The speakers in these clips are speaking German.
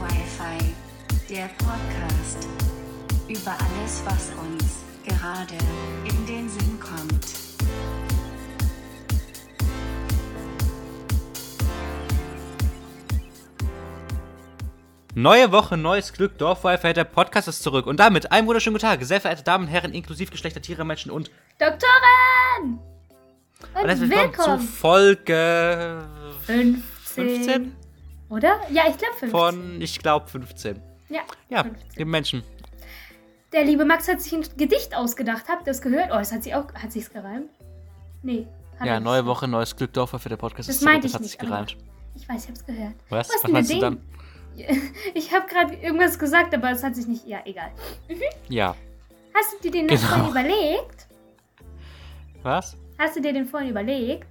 Wi-Fi, der Podcast über alles, was uns gerade in den Sinn kommt. Neue Woche, neues Glück, Dorf Wi-Fi, der Podcast ist zurück. Und damit einen wunderschönen guten Tag, sehr verehrte Damen und Herren, inklusive Geschlechter, Tiere, Menschen und Doktorin! Und, und herzlich willkommen zu. Folge 15. 15 Oder? Ja, ich glaube 15. von, ich glaube, 15. ja, Ja, 15. liebe Menschen. Der liebe Max hat sich ein Gedicht ausgedacht. Habt ihr das gehört? Oh, es hat sich auch. Hat sich's gereimt? Nee. Ja, neue. Woche, neues Glück, Dorf Wi-Fi, der Podcast Das ist zurück. meinte Das ich hat nicht, sich gereimt. Ich weiß, ich hab's gehört. Was? Was Was meinst du dem? dann? Ich habe gerade irgendwas gesagt, aber es hat sich nicht. Ja, egal. Ja. Hast du dir den Genau. vorhin überlegt? Was? Hast du dir den vorhin überlegt?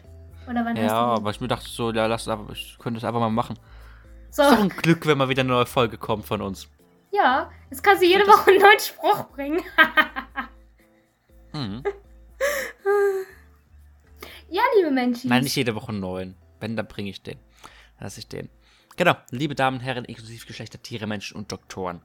Oder wann Ja, hast du den? aber ich mir dachte so, ja, lass aber, ich könnte es einfach mal machen. So, Ist doch ein Glück, wenn mal wieder eine neue Folge kommt von uns. ja, jetzt kannst du jede das- Woche einen neuen Spruch bringen. Mhm. ja, liebe Menschen. Nein, nicht jede Woche einen neuen. Wenn, dann bringe ich den. Lasse ich den. Genau, liebe Damen und Herren, inklusive Geschlechter, Tiere, Menschen und Doktoren.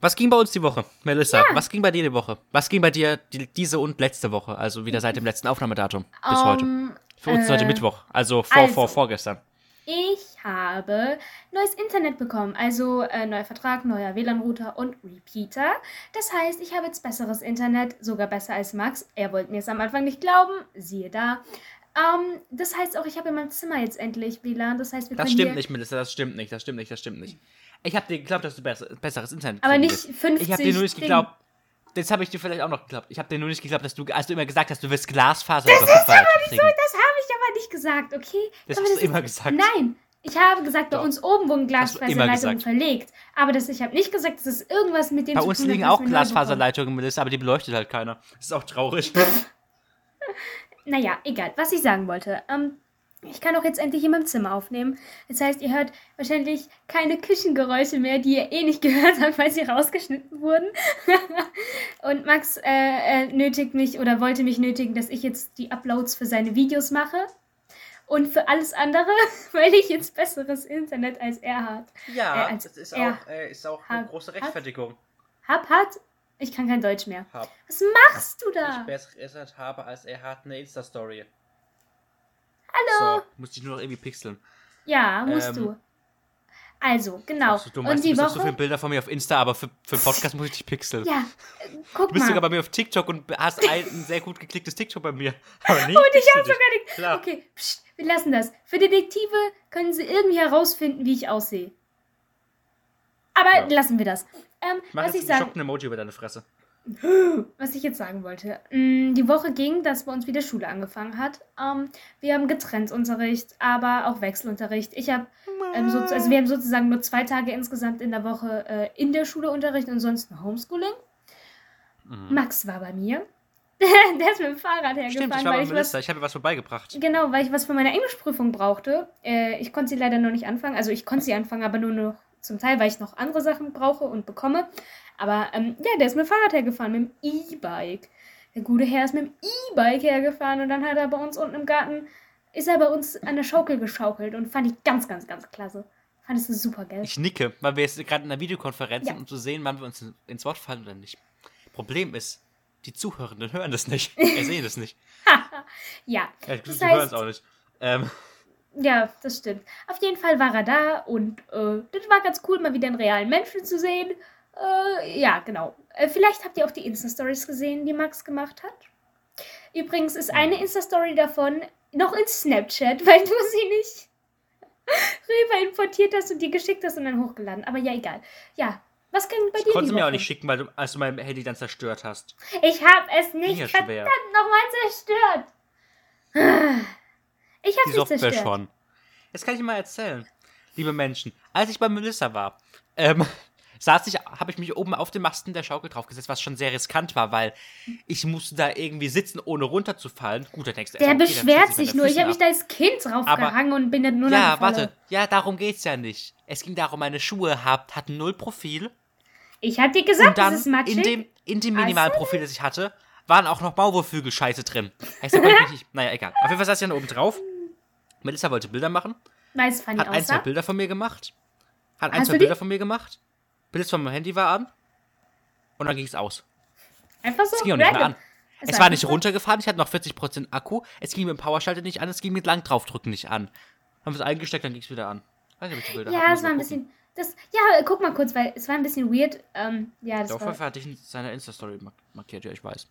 Was ging bei uns die Woche? Melissa, was ging bei dir die Woche? Was ging bei dir die, diese und letzte Woche? Also wieder seit dem letzten Aufnahmedatum bis heute. Ähm, Für uns ist heute äh, Mittwoch, also vor, also. vor, vorgestern. Ich habe neues Internet bekommen, also äh, neuer Vertrag, neuer WLAN-Router und Repeater. Das heißt, ich habe jetzt besseres Internet, sogar besser als Max. Er wollte mir es am Anfang nicht glauben, siehe da. Ähm, das heißt auch, ich habe in meinem Zimmer jetzt endlich WLAN. Das heißt, wir Das können stimmt hier, nicht, Melissa, das stimmt nicht, das stimmt nicht, das stimmt nicht. Ich habe dir geglaubt, dass du besser, besseres Internet Aber kriegen nicht wirst. 50 Ich habe dir nur nicht geglaubt. Das habe ich dir vielleicht auch noch geglaubt. Ich habe dir nur nicht geglaubt, dass du, als du immer gesagt hast, du willst Glasfaser das ist kriegen. Das habe ich aber nicht gesagt, okay? Das aber hast du ist- immer gesagt. Nein, ich habe gesagt, bei Doch. uns oben wurden Hast du Glasfaserleitungen verlegt. Aber das, ich habe nicht gesagt, dass es irgendwas mit dem Bei zu uns tun hat, liegen auch. Glasfaserleitungen, Melissa, aber die beleuchtet halt keiner. Das ist auch traurig. Naja, egal. Was ich sagen wollte. Ähm, ich kann auch jetzt endlich in meinem Zimmer aufnehmen. Das heißt, ihr hört wahrscheinlich keine Küchengeräusche mehr, die ihr eh nicht gehört habt, weil sie rausgeschnitten wurden. Und Max äh, äh, nötigt mich oder wollte mich nötigen, dass ich jetzt die Uploads für seine Videos mache. Und für alles andere, weil ich jetzt besseres Internet als er hat. Ja, Äh, als das ist auch, äh, ist auch eine große Rechtfertigung. Hab, hat. Ich kann kein Deutsch mehr. Hab. Was machst du da? Ich besseres Internet habe als er hat eine Insta-Story. Hallo. So, muss ich nur noch irgendwie pixeln. Ja, musst Ähm, du. Also, genau. So dumm, Und weißt, du die bist auf so Woche. viele Bilder von mir auf Insta, aber für, für einen Podcast muss ich dich pixeln. Ja, äh, guck Du bist mal. sogar bei mir auf TikTok und hast ein, ein sehr gut geklicktes TikTok bei mir. Aber nie Und ich habe sogar nicht. Klar. Okay, pst, wir lassen das. Für Detektive können sie irgendwie herausfinden, wie ich aussehe. Aber Ja. lassen wir das. Ähm, Mach was, jetzt ich sagen, schockenden Emoji über deine Fresse. was ich jetzt sagen wollte. Mm, Die Woche ging, dass bei uns wieder Schule angefangen hat. Ähm, wir haben getrennt Unterricht, aber auch Wechselunterricht. Ich habe, ähm, so, also wir haben sozusagen nur zwei Tage insgesamt in der Woche äh, in der Schule Unterricht und sonst nur Homeschooling. Mhm. Max war bei mir. der ist mit dem Fahrrad hergefahren, Stimmt, ich war weil bei ich was Melissa, ich habe was vorbeigebracht. Genau, weil ich was für meine Englischprüfung brauchte. Äh, ich konnte sie leider noch nicht anfangen. Also ich konnte sie anfangen, aber nur noch zum Teil, weil ich noch andere Sachen brauche und bekomme. Aber ähm, ja, der ist mit dem Fahrrad hergefahren, mit dem E-Bike. Der gute Herr ist mit dem E-Bike hergefahren und dann hat er bei uns unten im Garten, ist er bei uns an der Schaukel geschaukelt und fand ich ganz, ganz, ganz klasse. Fand es super geil. Ich nicke, weil wir jetzt gerade in einer Videokonferenz Ja. sind, um zu sehen, wann wir uns in- ins Wort fallen oder nicht. Problem ist, die Zuhörenden hören das nicht. Wir sehen das nicht. ja, Ja, Das die hören heißt- es auch nicht. Ähm, ja, das stimmt. Auf jeden Fall war er da und äh, das war ganz cool, mal wieder einen realen Menschen zu sehen. Äh, ja, genau. Äh, vielleicht habt ihr auch die Insta-Stories gesehen, die Max gemacht hat. Übrigens ist eine Insta-Story davon noch in Snapchat, weil du sie nicht rüber importiert hast und dir geschickt hast und dann hochgeladen. Aber ja, egal. Ja, was kann bei ich dir konnte es mir auch nicht schicken, weil du, als du mein Handy dann zerstört hast. Ich habe es nicht ja verdammt nochmal zerstört. Ich habe Die nicht Software zerstört. schon. Jetzt kann ich mal erzählen, liebe Menschen. Als ich bei Melissa war, ähm, saß ich, habe ich mich oben auf den Masten der Schaukel draufgesetzt, was schon sehr riskant war, weil ich musste da irgendwie sitzen, ohne runterzufallen. Gut, denkst du, Der okay, beschwert sich nur. den Ich habe mich da als Kind draufgehangen und bin dann nur ab. Ja, noch warte. Ja, darum geht's ja nicht. Es ging darum, meine Schuhe habt, hatten null Profil. Ich hab dir gesagt, und dann das ist matschig. in dem, in dem minimalen Profil, das ich hatte, waren auch noch Maulwurfvögel-Scheiße drin. Sag mal richtig, naja, egal. Auf jeden Fall saß ich dann oben drauf. Melissa wollte Bilder machen, es funny hat ein, zwei. Bilder von mir gemacht. Hat ein, Hast zwei? Bilder von mir gemacht. Bild von meinem Handy war an. Und dann ging es aus. Einfach so. Es ging auch nicht mehr an. random. Es war nicht runtergefahren, ich hatte noch 40% Akku. Es ging mit dem Powerschalter nicht an, es ging mit lang draufdrücken nicht an. Haben wir es eingesteckt, dann ging es wieder an. Weiß nicht, ob ich die Bilder Ja, es war ein gucken. bisschen. Das, ja, guck mal kurz, weil es war ein bisschen weird. Ähm, ja, das Der war, Aufwärfer hatte ich in seiner Insta-Story mark- markiert, ja, ich weiß.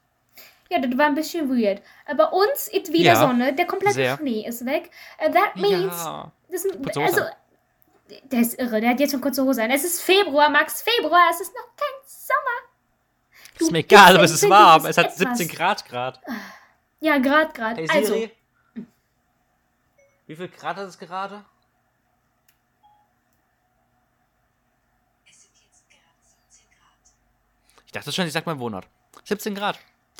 Ja, das war ein bisschen weird. Aber uns ist wieder Ja, Sonne, der komplette sehr. Schnee ist weg. Uh, that means. Ja. Das, also, der ist irre, der hat jetzt schon kurze Hose an. Es ist Februar, Max, Februar, es ist noch kein Sommer. Ist mir egal, aber es ist warm. Es hat Etwas. 17 Grad Grad. Ja, grad, grad. Hey also, Siri. Wie viel Grad hat es gerade? Es sind jetzt gerade 17 Grad. Ich dachte schon, ich sag mein Wohnort. 17 Grad.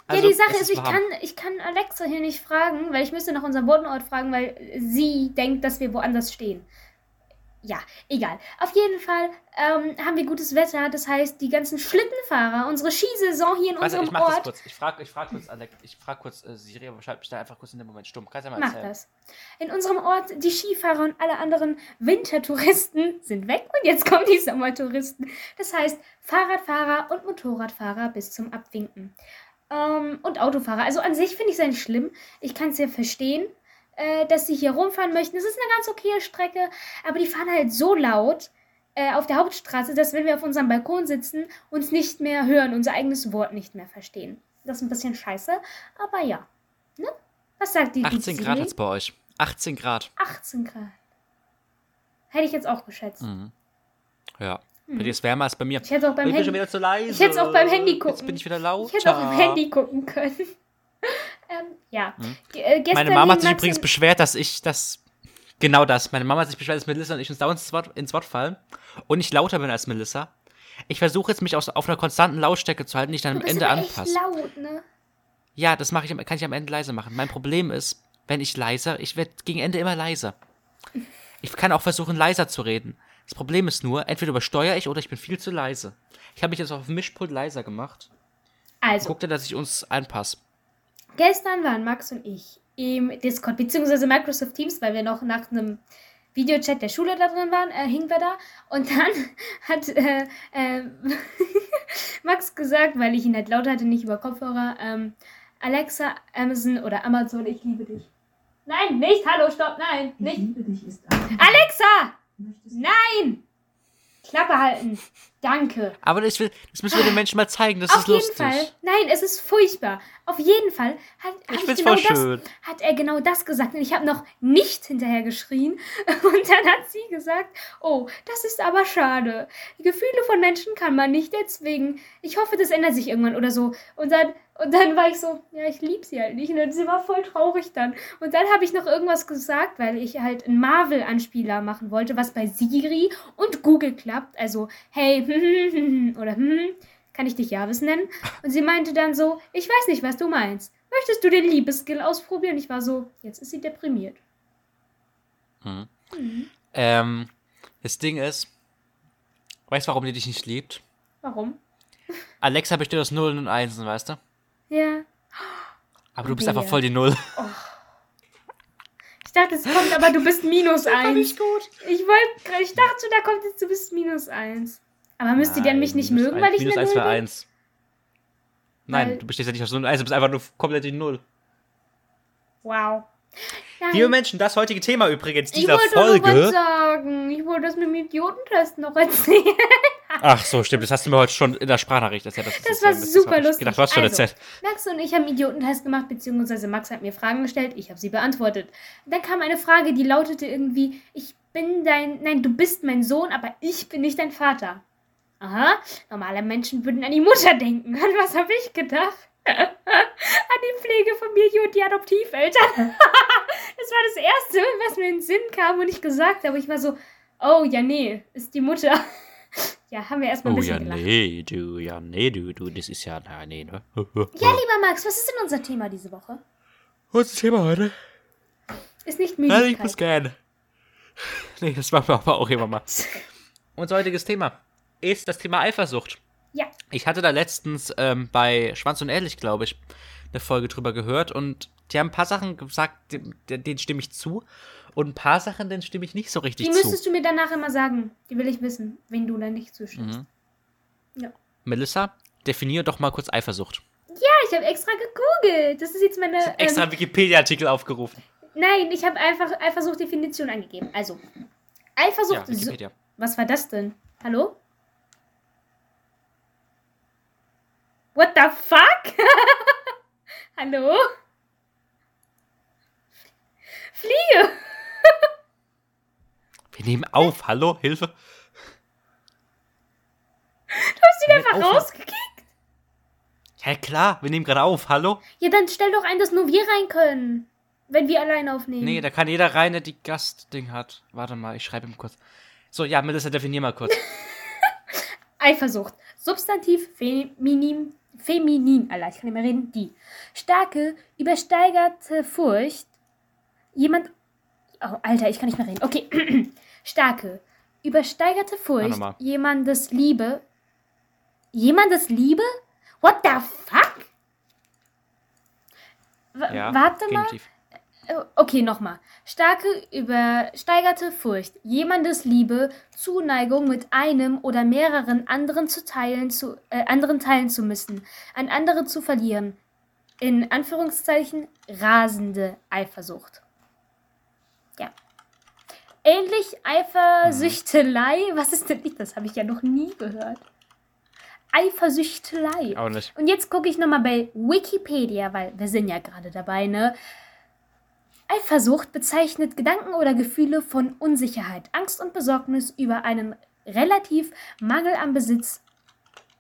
Ja, Also, die Sache es ist, ich kann, ich kann Alexa hier nicht fragen, weil ich müsste nach unserem Wohnort fragen, weil sie denkt, dass wir woanders stehen. Ja, egal. Auf jeden Fall ähm, haben wir gutes Wetter. Das heißt, die ganzen Schlittenfahrer, unsere Skisaison hier in Warte, unserem ich mach das Ort. kurz. Ich frag, ich frag kurz, Alex, ich frag kurz äh, Siri, aber schalt mich da einfach kurz in dem Moment stumm. Kannst du ja mal Mach erzählen. das. In unserem Ort, die Skifahrer und alle anderen Wintertouristen sind weg und jetzt kommen die Sommertouristen. Das heißt, Fahrradfahrer und Motorradfahrer bis zum Abwinken. Ähm, und Autofahrer. Also an sich finde ich es nicht schlimm. Ich kann es ja verstehen, äh, dass sie hier rumfahren möchten. Es ist eine ganz okaye Strecke, aber die fahren halt so laut äh, auf der Hauptstraße, dass wenn wir auf unserem Balkon sitzen, uns nicht mehr hören, unser eigenes Wort nicht mehr verstehen. Das ist ein bisschen scheiße, aber ja. Ne? Was sagt die 18 die Grad Siri? hat's bei euch. 18 Grad. 18 Grad. Hätte ich jetzt auch geschätzt. Mhm. Ja. Bei dir ist wärmer als bei mir. Ich hätte auch beim bin ich schon Handy. wieder zu leise. Ich hätte es auch beim Handy Jetzt gucken. bin ich wieder lauter. Ich hätte auch beim Handy gucken können. ähm, ja. Ge- Äh, Hm. Meine Mama hat sich übrigens beschwert, dass ich das. Genau das. Meine Mama hat sich beschwert, dass Melissa und ich uns dauernd ins Wort, ins Wort fallen. Und ich lauter bin als Melissa. Ich versuche jetzt, mich aus, auf einer konstanten Lautstärke zu halten, die ich dann am Ende anpasse. laut, ne? Ja, das mache ich, kann ich am Ende leiser machen. Mein Problem ist, wenn ich leiser, ich werde gegen Ende immer leiser. Ich kann auch versuchen, leiser zu reden. Das Problem ist nur, entweder übersteuere ich oder ich bin viel zu leise. Ich habe mich jetzt auf dem Mischpult leiser gemacht. Also, Guck dir, dass ich uns anpasse. gestern waren Max und ich im Discord, beziehungsweise Microsoft Teams, weil wir noch nach einem Videochat der Schule da drin waren, äh, hingen wir da. Und dann hat äh, äh, Max gesagt, weil ich ihn halt laut hatte, nicht über Kopfhörer, ähm, Alexa, Amazon oder Amazon, ich liebe dich. Nein, nicht, hallo, stopp, nein, Ich nicht. liebe dich ist ein. Alexa! Nein! Klappe halten. Danke. Aber das, will, das müssen wir den Menschen mal zeigen, das Auf ist jeden lustig. Fall. Nein, es ist furchtbar. Auf jeden Fall hat, Ich find's genau das, hat er genau das gesagt. Und ich habe noch nicht hinterher geschrien. Und dann hat sie gesagt, oh, das ist aber schade. Die Gefühle von Menschen kann man nicht erzwingen. Ich hoffe, das ändert sich irgendwann oder so. Und dann, und dann war ich so, ja, ich liebe sie halt nicht. Und sie war voll traurig dann. Und dann habe ich noch irgendwas gesagt, weil ich halt einen Marvel-Anspieler machen wollte, was bei Siri und Google klappt. Also, hey, oder hm, kann ich dich Javis nennen? Und sie meinte dann so, ich weiß nicht, was du meinst. Möchtest du den Liebesskill ausprobieren? Ich war so, jetzt ist sie deprimiert. Mhm. Mhm. Ähm, das Ding ist, weißt du, warum die dich nicht liebt? Warum? Alexa besteht aus Nullen und Einsen, weißt du? Ja. Aber du bist Wehe. einfach voll die Null. Ich dachte, es kommt, aber du bist minus eins. gut. Ich wollte, ich dachte, da kommt jetzt, du bist minus eins. Aber müsst ihr denn mich nicht mögen, ein- weil ich minus eine eins Null für bin? eins. Nein, Weil- du bestehst ja nicht aus Null und Eins, du bist einfach nur komplett die Null. Wow. Nein. Liebe Menschen, das heutige Thema übrigens ich dieser wollte nur was Folge. sagen. Ich wollte das mit dem Idiotentest noch erzählen. Ach so, stimmt, das hast du mir heute schon in der Sprachnachricht erzählt. Das erzählen war super ich lustig. Gedacht, du hast schon Also, erzählt. Max und ich haben Idiotentest gemacht, beziehungsweise Max hat mir Fragen gestellt, ich habe sie beantwortet. Dann kam eine Frage, die lautete irgendwie, ich bin dein, nein, du bist mein Sohn, aber ich bin nicht dein Vater. Aha, normale Menschen würden an die Mutter denken. An was habe ich gedacht? an die Pflegefamilie und die Adoptiveltern. das war das Erste, was mir in den Sinn kam und ich gesagt habe. Ich war so, oh ja, nee, ist die Mutter. Ja, haben wir erstmal ein Oh bisschen ja, gelacht. nee, du, ja, nee, du, du, das ist ja, na, nee, ne? Ja, lieber Max, was ist denn unser Thema diese Woche? Was ist das Thema heute? Ist nicht Nein, ich muss Müdigkeit. gern. Nee, das machen wir aber auch immer mal. Unser heutiges Thema ist das Thema Eifersucht. Ja. Ich hatte da letztens ähm, bei Schwanz und Ehrlich, glaube ich, eine Folge drüber gehört und die haben ein paar Sachen gesagt, de- de- denen stimme ich zu und ein paar Sachen, denen stimme ich nicht so richtig Die zu. müsstest du mir danach immer sagen. Die will ich wissen, wenn du da nicht zustimmst. Mhm. Ja. Melissa, definier doch mal kurz Eifersucht. Ja, ich habe extra gegoogelt. Das ist jetzt meine. Extra Ähm, Wikipedia-Artikel aufgerufen. nein, ich habe einfach Eifersucht-Definition angegeben. Also, Eifersucht. Ja, so, Wikipedia. was war das denn? Hallo? What the fuck? Hallo? Fliege! Wir nehmen auf. Hallo, Hilfe. Du hast ihn einfach auf. rausgekickt? Ja klar, wir nehmen gerade auf. Hallo? Ja, dann stell doch ein, dass nur wir rein können. Wenn wir alleine aufnehmen. Nee, da kann jeder rein, der die Gastding hat. Warte mal, ich schreibe ihm kurz. So, ja, Melissa, definier mal kurz. Eifersucht. Substantiv feminin. Feminin, Alter, ich kann nicht mehr reden. Die. Starke, übersteigerte Furcht. Jemand. Oh, Alter, ich kann nicht mehr reden. Okay. Starke, übersteigerte Furcht. Jemandes Liebe. Jemandes Liebe? What the fuck? W Ja, warte mal. Genitiv. Oh, Okay, nochmal. Starke, übersteigerte Furcht, jemandes Liebe, Zuneigung mit einem oder mehreren anderen zu teilen, zu, äh, anderen teilen zu müssen, an andere zu verlieren. In Anführungszeichen rasende Eifersucht. Ähnlich Eifersüchtelei. Was ist denn nicht? Das habe ich ja noch nie gehört. Eifersüchtelei. Auch nicht. Und jetzt gucke ich nochmal bei Wikipedia, weil wir sind ja gerade dabei, ne? Eifersucht bezeichnet Gedanken oder Gefühle von Unsicherheit, Angst und Besorgnis über einen relativ Mangel an Besitz,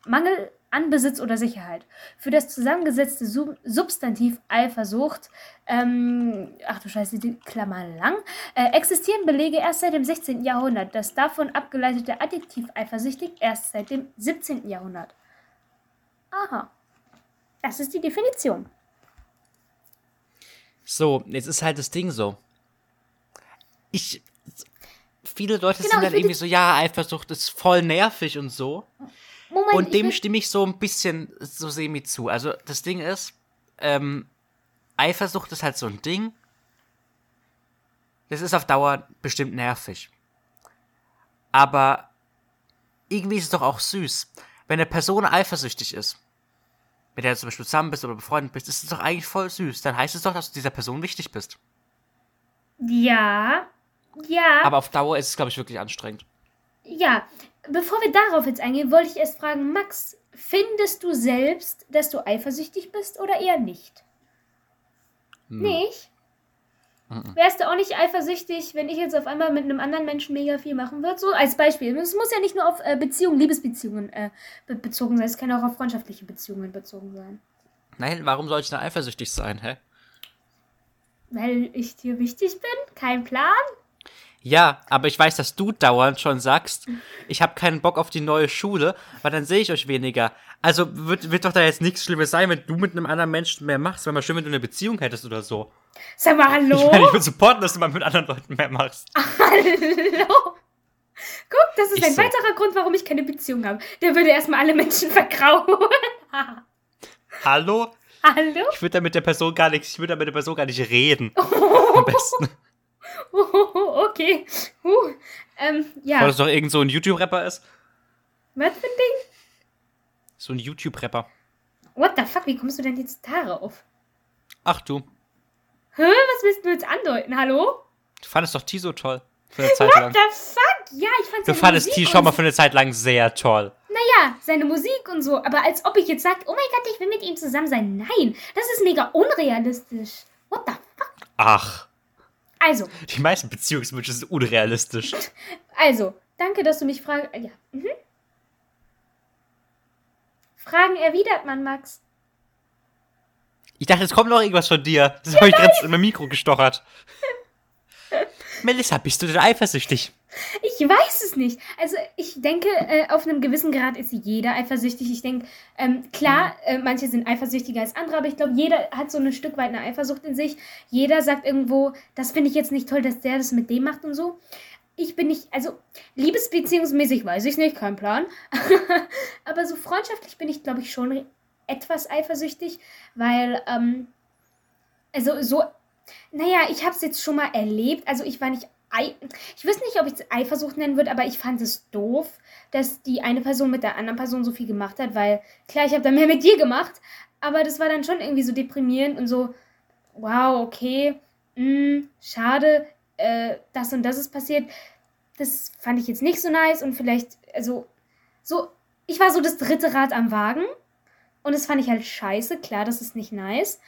Mangel an Besitz oder Sicherheit. Für das zusammengesetzte Sub Substantiv Eifersucht, ähm, ach du Scheiße, die Klammer lang, äh, existieren Belege erst seit dem 16. Jahrhundert. Das davon abgeleitete Adjektiv eifersüchtig erst seit dem 17. Jahrhundert. Aha. Das ist die Definition. So, jetzt ist halt das Ding so. Ich. Viele Leute Genau, sind dann irgendwie so, ja, Eifersucht ist voll nervig und so. Moment, Und dem stimme ich so ein bisschen so semi zu. Also das Ding ist, ähm, Eifersucht ist halt so ein Ding. Das ist auf Dauer bestimmt nervig. Aber irgendwie ist es doch auch süß. Wenn eine Person eifersüchtig ist, mit der du zum Beispiel zusammen bist oder befreundet bist, ist es doch eigentlich voll süß. Dann heißt es doch, dass du dieser Person wichtig bist. Ja. Ja. Aber auf Dauer ist es, glaube ich, wirklich anstrengend. Ja. Bevor wir darauf jetzt eingehen, wollte ich erst fragen, Max, findest du selbst, dass du eifersüchtig bist oder eher nicht? Hm. Nicht? Wärst du auch nicht eifersüchtig, wenn ich jetzt auf einmal mit einem anderen Menschen mega viel machen würde? So als Beispiel. Es muss ja nicht nur auf äh, Beziehungen, Liebesbeziehungen äh, be bezogen sein. Es kann auch auf freundschaftliche Beziehungen bezogen sein. Nein, warum soll ich da eifersüchtig sein, hä? Weil ich dir wichtig bin? Kein Plan? Ja, aber ich weiß, dass du dauernd schon sagst, ich habe keinen Bock auf die neue Schule, weil dann sehe ich euch weniger. Also wird, wird doch da jetzt nichts Schlimmes sein, wenn du mit einem anderen Menschen mehr machst. Wäre mal schön, wenn du eine Beziehung hättest oder so. Sag mal, hallo? Ich meine, ich würde supporten, dass du mal mit anderen Leuten mehr machst. Hallo? Guck, das ist Ich ein so. weiterer Grund, warum ich keine Beziehung habe. Der würde erstmal alle Menschen vergrauen. Hallo? Hallo? Ich würde da mit der Person gar nichts, ich würde da mit der Person gar nicht reden. Am besten. Okay. Uh, ähm, ja. Weil das doch irgend so ein YouTube-Rapper ist. Was für ein Ding? So ein YouTube-Rapper. What the fuck? Wie kommst du denn jetzt darauf? Ach du, Hä? Was willst du jetzt andeuten? Hallo? du fandest doch T so toll. Für eine Zeit What lang. the fuck? Ja, ich fand Du fandest Musik T schon mal für eine Zeit lang sehr toll. Naja, seine Musik und so. Aber als ob ich jetzt sage, oh mein Gott, ich will mit ihm zusammen sein. Nein, das ist mega unrealistisch. What the fuck? Ach, Also, die meisten Beziehungswünsche sind unrealistisch. Also, danke, dass du mich fragst. Ja. Mhm. Fragen erwidert man, Max. Ich dachte, es kommt noch irgendwas von dir. Das habe ich gerade in mein Mikro gestochert. Melissa, bist du denn eifersüchtig? Ich weiß es nicht. Also, ich denke, äh, auf einem gewissen Grad ist jeder eifersüchtig. Ich denke, ähm, klar, äh, manche sind eifersüchtiger als andere, aber ich glaube, jeder hat so ein Stück weit eine Eifersucht in sich. Jeder sagt irgendwo, das finde ich jetzt nicht toll, dass der das mit dem macht und so. ich bin nicht, also liebesbeziehungsmäßig weiß ich nicht, kein Plan. Aber so freundschaftlich bin ich, glaube ich, schon etwas eifersüchtig, weil, ähm, also so, naja, ich habe es jetzt schon mal erlebt. Also ich war nicht, ich weiß nicht, ob ich es Eifersucht nennen würde, aber ich fand es doof, dass die eine Person mit der anderen Person so viel gemacht hat, weil klar, ich habe da mehr mit dir gemacht, aber das war dann schon irgendwie so deprimierend und so, wow, okay, mh, schade, äh, das und das ist passiert. Das fand ich jetzt nicht so nice und vielleicht, also, so, ich war so das dritte Rad am Wagen und das fand ich halt scheiße, klar, das ist nicht nice.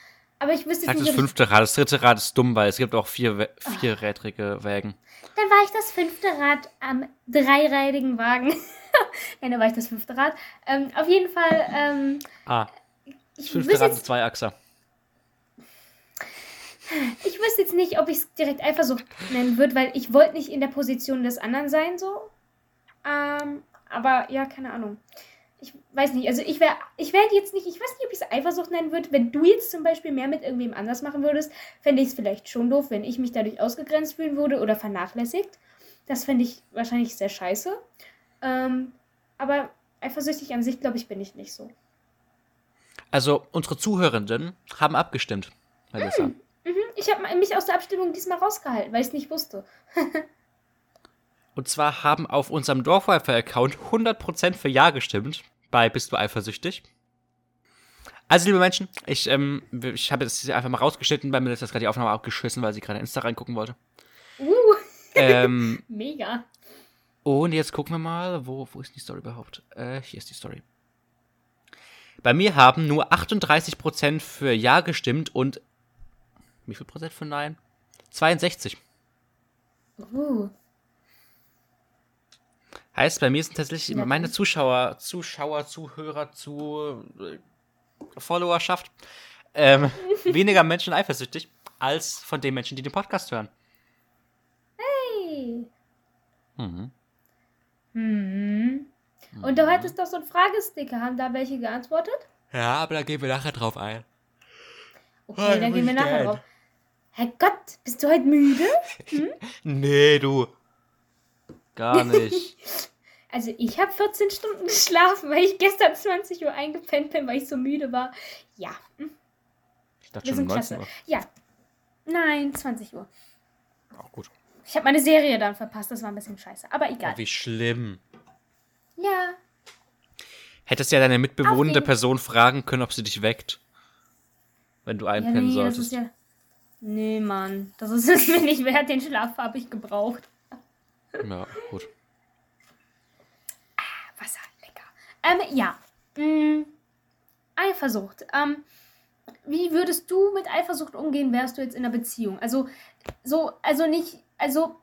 Aber ich wüsste Sag jetzt das nicht, ich, fünfte Rad. Das dritte Rad ist dumm, weil es gibt auch vier, Wä- vierrädrige Wägen. dann war ich das fünfte Rad am dreirädigen Wagen. Nein, dann war ich das fünfte Rad. Ähm, auf jeden Fall, ähm, Ah, das fünfte Rad ist Zweiachser. Ich wüsste jetzt nicht, ob ich es direkt Eifersucht nennen würde, weil ich wollte nicht in der Position des anderen sein, so. Ähm, aber ja, keine Ahnung. Ich weiß nicht, also ich wäre ich wär jetzt nicht, ich weiß nicht, ob ich es Eifersucht nennen würde. Wenn du jetzt zum Beispiel mehr mit irgendwem anders machen würdest, fände ich es vielleicht schon doof, wenn ich mich dadurch ausgegrenzt fühlen würde oder vernachlässigt. Das fände ich wahrscheinlich sehr scheiße. Ähm, aber eifersüchtig an sich, glaube ich, bin ich nicht so. Also, unsere Zuhörenden haben abgestimmt, Melissa. Mhm, ich habe mich aus der Abstimmung diesmal rausgehalten, weil ich es nicht wusste. Und zwar haben auf unserem Dorfwifi-Account 100% für Ja gestimmt. Bei Bist du eifersüchtig? Also, liebe Menschen, ich, ähm, ich habe jetzt einfach mal rausgeschnitten, weil mir das gerade die Aufnahme abgeschissen, weil sie gerade Insta reingucken wollte. Uh, ähm, mega. und jetzt gucken wir mal, wo, wo ist die Story überhaupt? Äh, hier ist die Story. Bei mir haben nur 38% für Ja gestimmt und wie viel Prozent für Nein? 62. Uh. Heißt, bei mir sind tatsächlich meine. Zuschauer, Zuschauer, Zuhörer, zu äh, Followerschaft ähm, weniger Menschen eifersüchtig als von den Menschen, die den Podcast hören. Hey. Mhm. Hm. Und du hattest doch so einen Fragesticker. Haben da welche geantwortet? Ja, aber da gehen wir nachher drauf ein. Okay, Oh, dann gehen wir nachher gern. drauf. Herrgott, bist du heute müde? Nee, du. Gar nicht. Also ich habe 14 Stunden geschlafen, weil ich gestern 20 Uhr eingepennt bin, weil ich so müde war. Ja, hm, Ich dachte wir schon sind 19 klasse. Uhr. Ja. Nein, 20 Uhr. Auch gut. Ich habe meine Serie dann verpasst, das war ein bisschen scheiße. Aber egal. Oh, wie schlimm. Ja. Hättest ja deine mitbewohnende Person fragen können, ob sie dich weckt. Wenn du Ja, einpennen nee, das solltest. ist ja. Nee, Mann. Das ist es mir nicht wert. Den Schlaf habe ich gebraucht. Ja, gut. Wasser, lecker. Ähm, ja. Mm, Eifersucht. Ähm, wie würdest du mit Eifersucht umgehen, wärst du jetzt in einer Beziehung? Also, so, also nicht, also,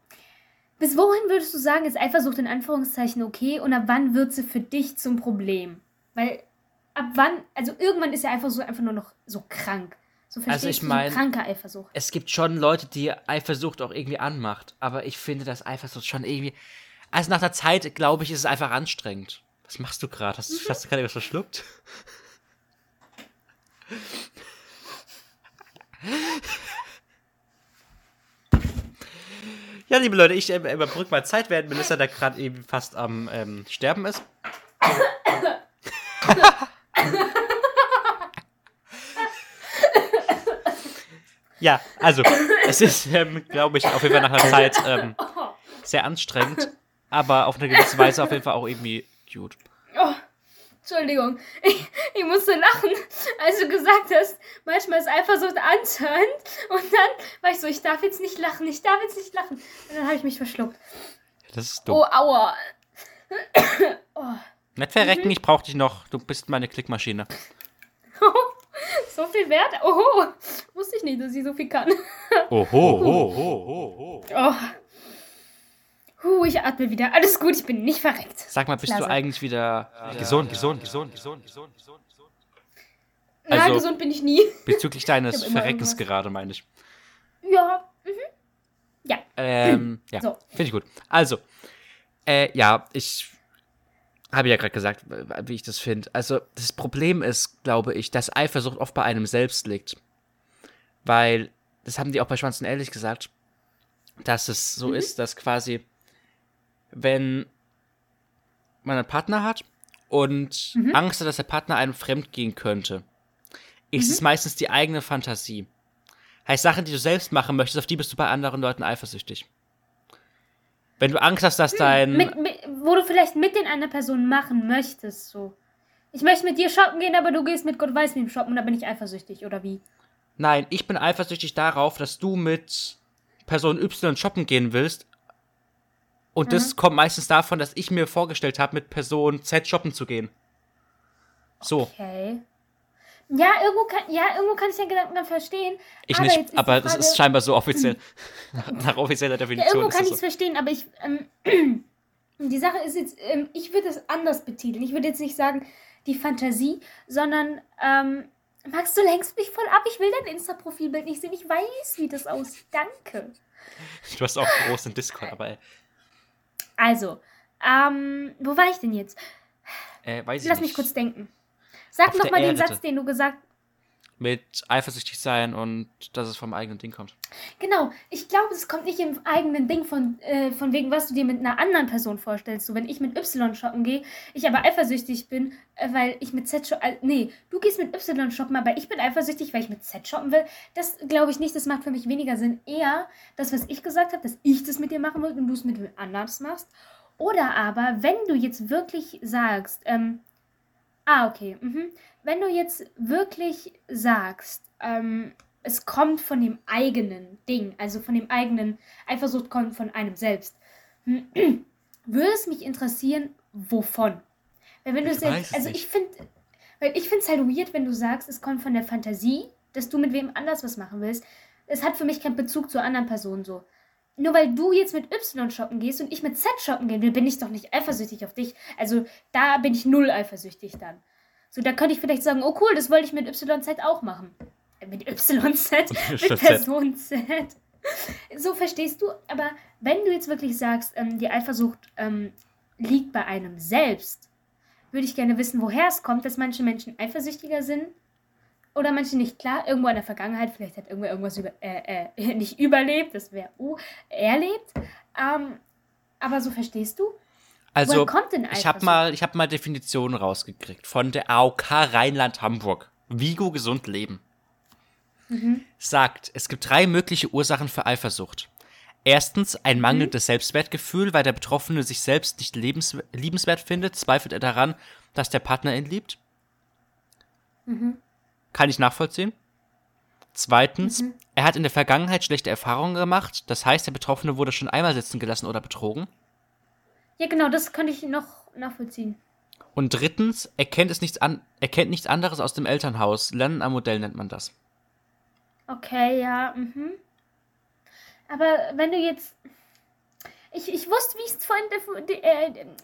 bis wohin würdest du sagen, ist Eifersucht in Anführungszeichen okay und ab wann wird sie für dich zum Problem? Weil, ab wann, also irgendwann ist ja Eifersucht einfach nur noch so krank. So verstehst Also ich du, mein- so kranke Eifersucht. Es gibt schon Leute, die Eifersucht auch irgendwie anmacht. Aber ich finde, dass Eifersucht schon irgendwie. Also nach der Zeit, glaube ich, ist es einfach anstrengend. Was machst du gerade? Hast, hast du gerade was verschluckt? Ja, liebe Leute, ich äh, überbrücke mal Zeit, während Melissa da gerade eben fast am ähm, Sterben ist. Ja, also, es ist, ähm, glaube ich, auf jeden Fall nach einer Zeit ähm, sehr anstrengend, aber auf eine gewisse Weise auf jeden Fall auch irgendwie cute. Oh, Entschuldigung, ich, ich musste lachen, als du gesagt hast, manchmal ist Eifersucht anzörend. Und dann war ich so, ich darf jetzt nicht lachen, ich darf jetzt nicht lachen. Und dann habe ich mich verschluckt. Das ist dumm. Oh, aua. Nicht verrecken, ich brauche dich noch. Du bist meine Klickmaschine. So viel Wert? Oho, wusste ich nicht, dass ich so viel kann. Oho, ho, ho, ho, ho. Oh. Huh, ich atme wieder. Alles gut, ich bin nicht verreckt. Sag mal, bist Klasse. du eigentlich wieder gesund, gesund, gesund, gesund, gesund, gesund, gesund? Na, Also- gesund bin ich nie. Bezüglich deines Verreckens gerade, meine ich. Ja. Mhm. Ja. Ähm, ja, So. finde ich gut. Also, äh, ja, ich habe ja gerade gesagt, wie ich das finde. Also, das Problem ist, glaube ich, dass Eifersucht oft bei einem selbst liegt. Weil, das haben die auch bei Schwanzen ehrlich gesagt, dass es so ist, dass quasi wenn man einen Partner hat und Mhm. Angst hat, dass der Partner einem fremd gehen könnte, ist Mhm. es meistens die eigene Fantasie. Heißt, Sachen, die du selbst machen möchtest, auf die bist du bei anderen Leuten eifersüchtig. Wenn du Angst hast, dass dein. Hm, Mit, mit, wo du vielleicht mit den anderen Personen machen möchtest, so. Ich möchte mit dir shoppen gehen, aber du gehst mit Gott weiß wem shoppen und da bin ich eifersüchtig, oder wie? Nein, ich bin eifersüchtig darauf, dass du mit Person Y shoppen gehen willst. Und das kommt meistens davon, dass ich mir vorgestellt habe, mit Person Z shoppen zu gehen. So, Okay. Ja, irgendwo kann, ja, irgendwo kann ich den Gedanken dann verstehen. ich aber nicht, aber das ist scheinbar so offiziell. nach, nach offizieller Ja, Definition irgendwo ist kann ich es es so. verstehen, aber ich. Ähm, die Sache ist jetzt, ähm, ich würde es anders betiteln. Ich würde jetzt nicht sagen, die Fantasie, sondern, ähm, Max, du lenkst mich voll ab. Ich will dein Insta-Profilbild nicht sehen. Ich weiß, wie das aussieht. Danke. Du hast auch großen Discord, aber äh, Also, ähm, wo war ich denn jetzt? äh, weiß ich Lass nicht. mich kurz denken. Sag Auf noch der mal den. Satz, den du gesagt Mit eifersüchtig sein und dass es vom eigenen Ding kommt. Genau, ich glaube, es kommt nicht im eigenen Ding von, äh, von wegen, was du dir mit einer anderen Person vorstellst. So, wenn ich mit Y shoppen gehe, ich aber eifersüchtig bin, äh, weil ich mit Z shoppen. Äh, nee, du gehst mit Y shoppen, aber ich bin eifersüchtig, weil ich mit Z shoppen will. Das glaube ich nicht, das macht für mich weniger Sinn. Eher das, was ich gesagt habe, dass ich das mit dir machen will und du es mit wem anders machst. Oder aber, wenn du jetzt wirklich sagst, ähm, ah, okay, mhm. wenn du jetzt wirklich sagst, ähm, es kommt von dem eigenen Ding, also von dem eigenen, Eifersucht kommt von einem selbst, würde es mich interessieren, wovon? Weil wenn du Ich es jetzt, also ich finde, weil ich finde es halt weird, wenn du sagst, es kommt von der Fantasie, dass du mit wem anders was machen willst. Es hat für mich keinen Bezug zur anderen Person so. Nur weil du jetzt mit Y shoppen gehst und ich mit Z shoppen gehen will, bin ich doch nicht eifersüchtig auf dich. Also da bin ich null eifersüchtig dann. So, da könnte ich vielleicht sagen, oh cool, das wollte ich mit YZ auch machen. Äh, Mit YZ, mit. Person Z. So verstehst du, aber wenn du jetzt wirklich sagst, ähm, die Eifersucht ähm, liegt bei einem selbst, würde ich gerne wissen, woher es kommt, dass manche Menschen eifersüchtiger sind oder manche nicht. Klar, irgendwo in der Vergangenheit, vielleicht hat irgendwer irgendwas über, äh, äh, nicht überlebt, das wäre uh, erlebt. Ähm, aber so verstehst du? Also, Woher kommt denn ich habe mal, ich hab mal Definitionen rausgekriegt von der AOK Rheinland-Hamburg. Vigo gesund leben. Mhm. Sagt, es gibt drei mögliche Ursachen für Eifersucht. Erstens Mhm. ein mangelndes Selbstwertgefühl, weil der Betroffene sich selbst nicht lebens liebenswert findet, zweifelt er daran, dass der Partner ihn liebt. Mhm. Kann ich nachvollziehen. Zweitens, Mhm. er hat in der Vergangenheit schlechte Erfahrungen gemacht, das heißt, der Betroffene wurde schon einmal sitzen gelassen oder betrogen. Ja, genau, das könnte ich noch nachvollziehen. Und drittens, er kennt, es nichts an, er kennt nichts anderes aus dem Elternhaus. Lernen am Modell nennt man das. Okay, ja, mhm. Aber wenn du jetzt. Ich, ich wusste, wie ich es vorhin.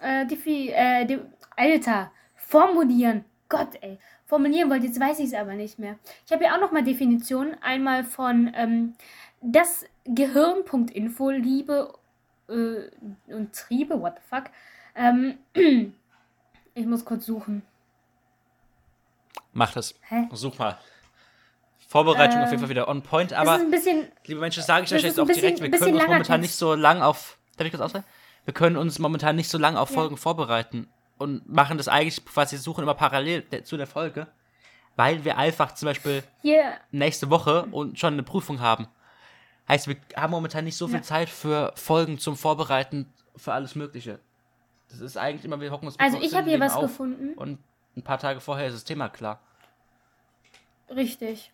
Äh, äh, äh, Alter, formulieren. Gott, ey. Formulieren wollte, jetzt weiß ich es aber nicht mehr. Ich habe ja auch nochmal Definitionen. Einmal von ähm, das Gehirn.info, Liebe äh, und Triebe, what the fuck. Ähm, ich muss kurz suchen. Mach das. Hä? Such mal. Vorbereitung Äh, auf jeden Fall wieder on point, Das aber ist ein bisschen. liebe Menschen, das sage ich das euch jetzt auch bisschen- direkt, wir können uns momentan Text. nicht so lang auf. Darf ich kurz ausreden? Wir können uns momentan nicht so lang auf Ja. Folgen vorbereiten und machen das eigentlich, quasi suchen immer parallel zu der Folge, weil wir einfach zum Beispiel Hier, nächste Woche und schon eine Prüfung haben. Heißt, wir haben momentan nicht so viel Ja. Zeit für Folgen zum Vorbereiten für alles Mögliche. Das ist eigentlich immer, wir hocken uns also ich habe hier was gefunden. Und ein paar Tage vorher ist das Thema klar. Richtig.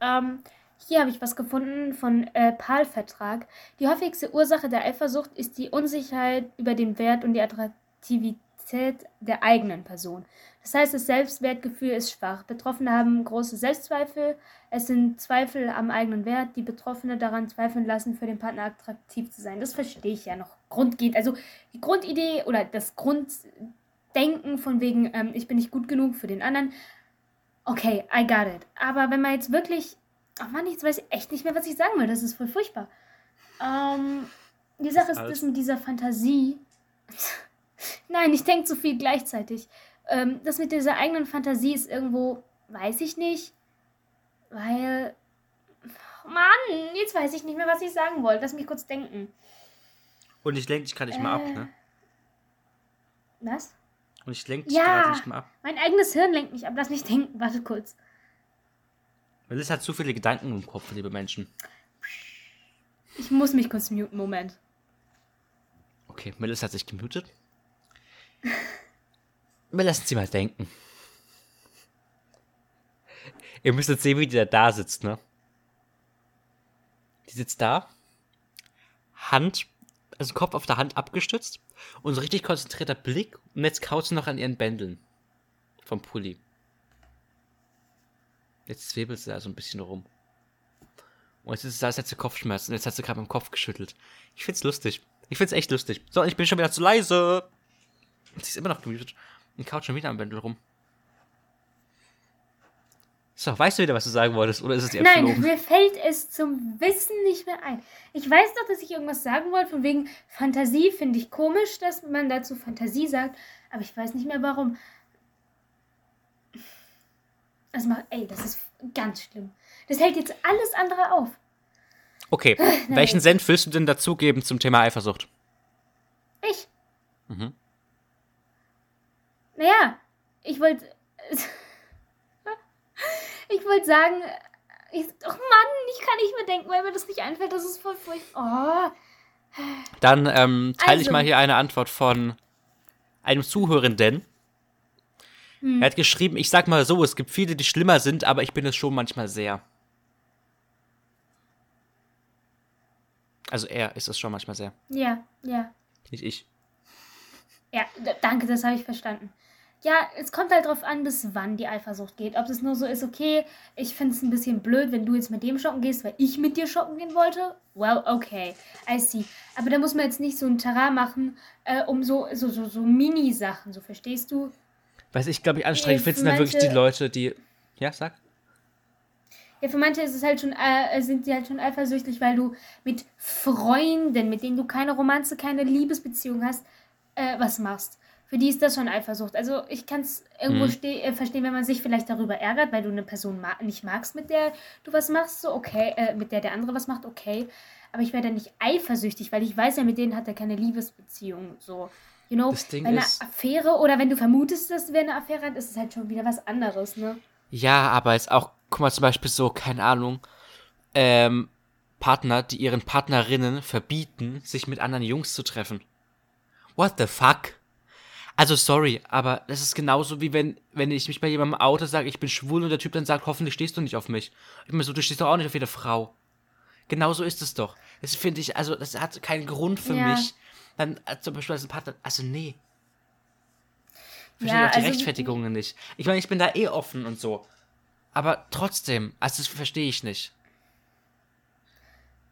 Ähm, hier habe ich was gefunden von äh, PAL-Vertrag. Die häufigste Ursache der Eifersucht ist die Unsicherheit über den Wert und die Attraktivität der eigenen Person. Das heißt, das Selbstwertgefühl ist schwach. Betroffene haben große Selbstzweifel. Es sind Zweifel am eigenen Wert, die Betroffene daran zweifeln lassen, für den Partner attraktiv zu sein. Das verstehe ich ja noch. Grundgeht, also die Grundidee oder das Grunddenken von wegen, ähm, ich bin nicht gut genug für den anderen, Okay, I got it. Aber wenn man jetzt wirklich. Ach Mann, jetzt weiß ich echt nicht mehr, was ich sagen will. Das ist voll furchtbar. Ähm, die Sache ist alles. das mit dieser Fantasie. Nein, ich denke zu viel gleichzeitig. Ähm, das mit dieser eigenen Fantasie ist irgendwo, weiß ich nicht. Weil. Mann, jetzt weiß ich nicht mehr, was ich sagen wollte. Lass mich kurz denken. Und ich lenke dich gerade nicht mal ab, Äh. ne? Was? Und ich lenke dich Ja. gerade nicht mal ab. Mein eigenes Hirn lenkt mich ab. Lass mich denken. Warte kurz. Melissa hat zu viele Gedanken im Kopf, liebe Menschen. Ich muss mich kurz muten. Moment. Okay, Melissa hat sich gemutet. Wir lassen sie mal denken. Ihr müsst jetzt sehen, wie die da, da sitzt, ne? Die sitzt da, Hand, also Kopf auf der Hand abgestützt und so richtig konzentrierter Blick und jetzt kaut sie noch an ihren Bändeln vom Pulli. Jetzt zwiebelt sie da so ein bisschen rum. Und jetzt ist es, als hätte sie Kopfschmerzen und jetzt hat sie gerade mit dem Kopf geschüttelt. Ich find's lustig. Ich find's echt lustig. So, ich bin schon wieder zu leise. Sie ist immer noch gemutet und kaut schon wieder am Bändel rum. So, weißt du wieder, was du sagen wolltest? Oder ist es dir Nein, entflogen? mir fällt es zum Wissen nicht mehr ein. Ich weiß doch, dass ich irgendwas sagen wollte, von wegen Fantasie finde ich komisch, dass man dazu Fantasie sagt, aber ich weiß nicht mehr warum. Das macht, ey, das ist ganz schlimm. Das hält jetzt alles andere auf. Okay, welchen Senf willst du denn dazugeben zum Thema Eifersucht? Ich. Mhm. Naja, ich wollte. Ich wollte sagen. Ich, oh Mann, ich kann nicht mehr denken, weil mir das nicht einfällt. Das ist voll furchtbar. Oh. Dann ähm, teile ich Also. mal hier eine Antwort von einem Zuhörenden. Hm. Er hat geschrieben, ich sag mal so, es gibt viele, die schlimmer sind, aber ich bin es schon manchmal sehr. Also er ist es schon manchmal sehr, Ja, ja. nicht ich. Ja, danke, das habe ich verstanden. Ja, es kommt halt drauf an, bis wann die Eifersucht geht. Ob es nur so ist, okay, ich finde es ein bisschen blöd, wenn du jetzt mit dem shoppen gehst, weil ich mit dir shoppen gehen wollte. Well, okay, I see. Aber da muss man jetzt nicht so ein Terrain machen, äh, um so, so, so, so Mini-Sachen, so verstehst du? Was ich, glaube ich, anstrengend finde, sind dann wirklich die Leute, die. Ja, sag. Ja, für manche ist es halt schon, äh, sind sie halt schon eifersüchtig, weil du mit Freunden, mit denen du keine Romanze, keine Liebesbeziehung hast, äh, was machst. Für die ist das schon Eifersucht. Also ich kann es irgendwo äh, verstehen, wenn man sich vielleicht darüber ärgert, weil du eine Person ma nicht magst, mit der du was machst, so okay, äh, mit der der andere was macht, okay. Aber ich werde nicht eifersüchtig, weil ich weiß ja, mit denen hat er keine Liebesbeziehung. So, you know, Das Ding bei einer ist- Affäre oder wenn du vermutest, dass wer eine Affäre hat, ist es halt schon wieder was anderes, ne? Ja, aber jetzt auch, guck mal, zum Beispiel so, keine Ahnung, ähm, Partner, die ihren Partnerinnen verbieten, sich mit anderen Jungs zu treffen. What the fuck? Also sorry, aber das ist genauso wie wenn, wenn ich mich bei jemandem Auto sage, ich bin schwul und der Typ dann sagt, hoffentlich stehst du nicht auf mich. Ich bin mir so, du stehst doch auch nicht auf jede Frau. Genauso ist es doch. Das finde ich, also das hat keinen Grund für Ja. mich. Dann äh, zum Beispiel als ein Partner, also nee. Verstehe Ja, auch die also- Rechtfertigungen nicht. Ich meine, ich bin da eh offen und so. Aber trotzdem, also das verstehe ich nicht.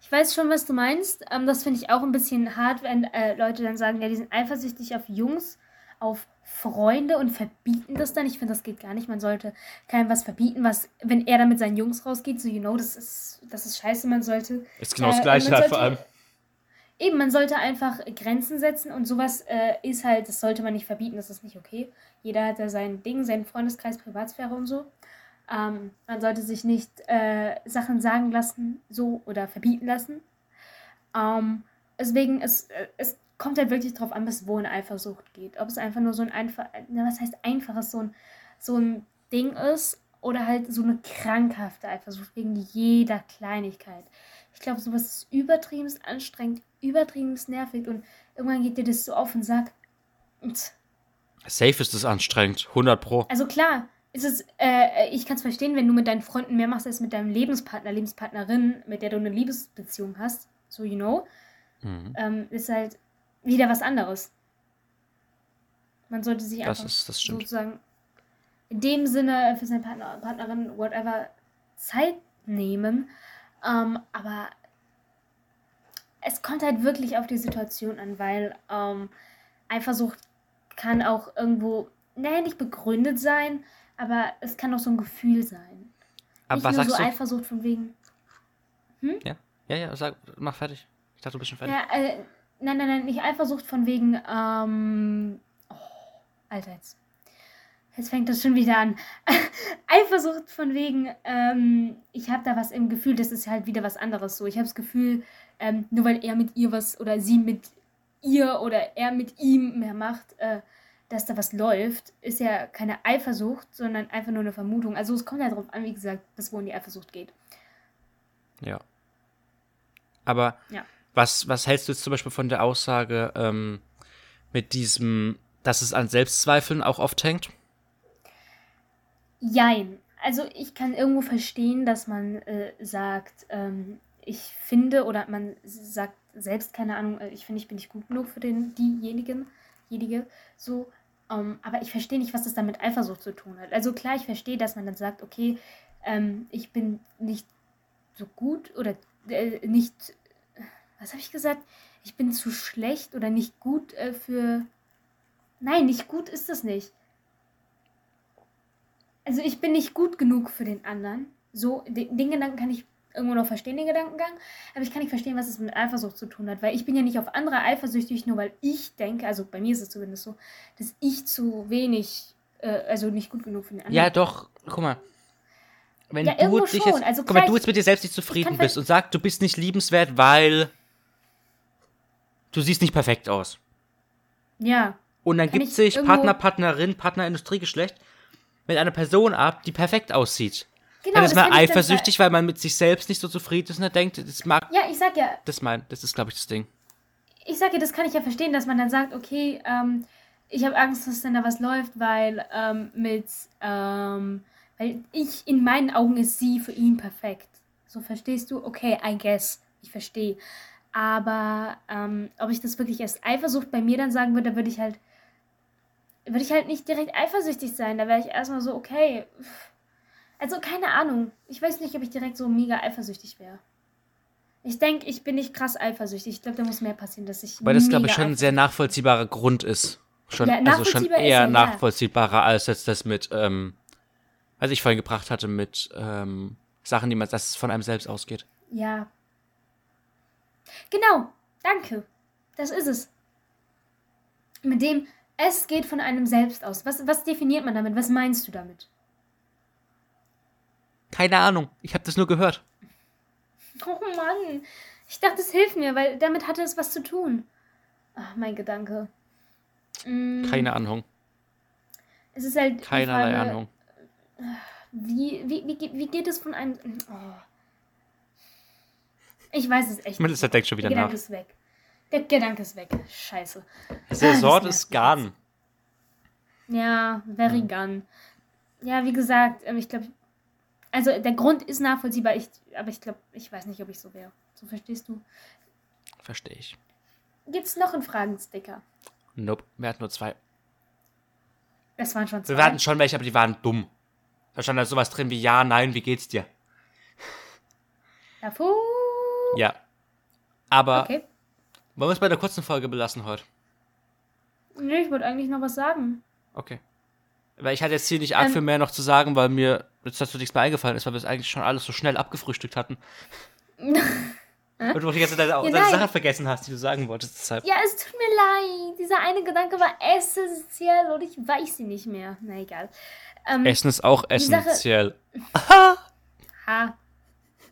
Ich weiß schon, was du meinst. Ähm, das finde ich auch ein bisschen hart, wenn äh, Leute dann sagen, ja, die sind eifersüchtig auf Jungs, auf Freunde und verbieten das dann. Ich finde, das geht gar nicht. Man sollte keinem was verbieten, was, wenn er dann mit seinen Jungs rausgeht, so, you know, das ist, das ist scheiße. Man sollte. Ist genau das Äh, Gleiche halt vor sollte- allem. Eben, man sollte einfach Grenzen setzen und sowas äh, ist halt, das sollte man nicht verbieten, das ist nicht okay. Jeder hat da sein Ding, seinen Freundeskreis, Privatsphäre und so. Ähm, man sollte sich nicht äh, Sachen sagen lassen, so oder verbieten lassen. Ähm, deswegen, es, äh, es kommt halt wirklich drauf an, bis wo eine Eifersucht geht. Ob es einfach nur so ein einfach, na, was heißt einfaches, so ein, so ein Ding ist oder halt so eine krankhafte Eifersucht wegen jeder Kleinigkeit. Ich glaube, sowas ist übertrieben anstrengend, übertrieben nervig und irgendwann geht dir das so auf den Sack. Und Safe ist es anstrengend, 100 pro. also klar, ist es, äh, ich kann es verstehen, wenn du mit deinen Freunden mehr machst als mit deinem Lebenspartner, Lebenspartnerin, mit der du eine Liebesbeziehung hast, so you know, Mhm. ähm, ist halt wieder was anderes. Man sollte sich Das einfach ist- sozusagen in dem Sinne für seine Partner, Partnerin, whatever, Zeit nehmen. Ähm, aber es kommt halt wirklich auf die Situation an, weil ähm, Eifersucht kann auch irgendwo, naja, nicht begründet sein, aber es kann auch so ein Gefühl sein. Aber nicht was nur sagst so du? Eifersucht von wegen, Ja, ja, ja, sag, mach fertig. Ich dachte, du bist schon fertig. Ja, äh, nein, nein, nein, nicht Eifersucht von wegen, ähm, oh, Alter, jetzt, jetzt fängt das schon wieder an. Eifersucht von wegen, ähm, ich habe da was im Gefühl, das ist halt wieder was anderes so. Ich habe das Gefühl, ähm, nur weil er mit ihr was oder sie mit ihr oder er mit ihm mehr macht, äh, dass da was läuft, ist ja keine Eifersucht, sondern einfach nur eine Vermutung. Also es kommt ja darauf an, wie gesagt, bis wohin die Eifersucht geht. Ja. Aber Ja. Was, was hältst du jetzt zum Beispiel von der Aussage ähm, mit diesem, dass es an Selbstzweifeln auch oft hängt? Jein. Also ich kann irgendwo verstehen, dass man äh, sagt, ähm, ich finde, oder man sagt selbst, keine Ahnung, äh, ich finde, ich bin nicht gut genug für den, diejenigen, jenige, so. Ähm, aber ich verstehe nicht, was das dann mit Eifersucht zu tun hat. Also klar, ich verstehe, dass man dann sagt, okay, ähm, ich bin nicht so gut oder äh, nicht, was habe ich gesagt? Ich bin zu schlecht oder nicht gut äh, für. Nein, nicht gut ist das nicht. Also ich bin nicht gut genug für den anderen. So, den, den Gedanken kann ich irgendwo noch verstehen, den Gedankengang. Aber ich kann nicht verstehen, was es mit Eifersucht zu tun hat. Weil ich bin ja nicht auf andere eifersüchtig, nur weil ich denke, also bei mir ist es zumindest so, dass ich zu wenig, äh, also nicht gut genug für den anderen Ja, doch, guck mal. Wenn Ja, du dich schon. jetzt, Also guck klar, du ich- jetzt mit dir selbst nicht zufrieden bist und sagst, du bist nicht liebenswert, weil du siehst nicht perfekt aus. Ja, Und dann gibt ich sich Partner, Partnerin, Partner, Industriegeschlecht mit einer Person ab, die perfekt aussieht. genau. dann ist man dann eifersüchtig, weil man mit sich selbst nicht so zufrieden ist und er denkt, das mag, Ja, ich sag ja, das mein, das ist, glaube ich, das Ding. ich sage, das kann ich ja verstehen, dass man dann sagt, okay, ähm, ich habe Angst, dass dann da was läuft, weil ähm, mit, ähm, weil ich in meinen Augen ist sie für ihn perfekt. So verstehst du? Okay, I guess, ich verstehe. Aber ähm, ob ich das wirklich als Eifersucht bei mir dann sagen würde, da würde ich halt, würde ich halt nicht direkt eifersüchtig sein. Da wäre ich erstmal so, okay. Also keine Ahnung. Ich weiß nicht, ob ich direkt so mega eifersüchtig wäre. Ich denke, ich bin nicht krass eifersüchtig. Ich glaube, da muss mehr passieren, dass ich. Weil das, glaube ich, schon ein sehr nachvollziehbarer Grund ist. Schon, Ja, also schon ist eher er, ja. nachvollziehbarer als jetzt das mit, ähm, was ich vorhin gebracht hatte, mit ähm, Sachen, die man, dass es von einem selbst ausgeht. Ja. Genau, danke. Das ist es. Mit dem, es geht von einem selbst aus. Was, was definiert man damit? Was meinst du damit? Keine Ahnung, ich habe das nur gehört. Oh Mann. Ich dachte, es hilft mir, weil damit hatte es was zu tun. Ach, mein Gedanke. Mm, Keine Ahnung, Es ist halt. keinerlei Frage, Ahnung. Wie, wie, wie, geht- wie geht es von einem. Oh. Ich weiß es echt Melissa denkt schon wieder Der Gedanke nach. ist weg. Der Gedanke ist weg. Scheiße. Der das Sort ist Garn. Ja, very gun. Ja, wie gesagt, ähm, ich glaube, also der Grund ist nachvollziehbar, ich, aber ich glaube, ich weiß nicht, ob ich so wäre. So verstehst du? Verstehe ich. Gibt's noch einen Fragensticker? Nope, wir hatten nur zwei. Das waren schon zwei. Wir hatten schon welche, aber die waren dumm. Da stand da sowas drin wie Ja, Nein, wie geht's dir? Davor. Ja. Aber Okay. wollen wir es bei der kurzen Folge belassen heute? Nee, ich wollte eigentlich noch was sagen. Okay. Weil ich hatte jetzt hier nicht arg Ähm, viel mehr noch zu sagen, weil mir jetzt dazu nichts mehr eingefallen ist, weil wir es eigentlich schon alles so schnell abgefrühstückt hatten. Und du die ganze Zeit auch Ja, deine. Sachen vergessen hast, die du sagen wolltest. Deshalb. Ja, es tut mir leid. Dieser eine Gedanke war essentiell und ich weiß sie nicht mehr. Na egal. Ähm, Essen ist auch Die Sache- essentiell. Ha,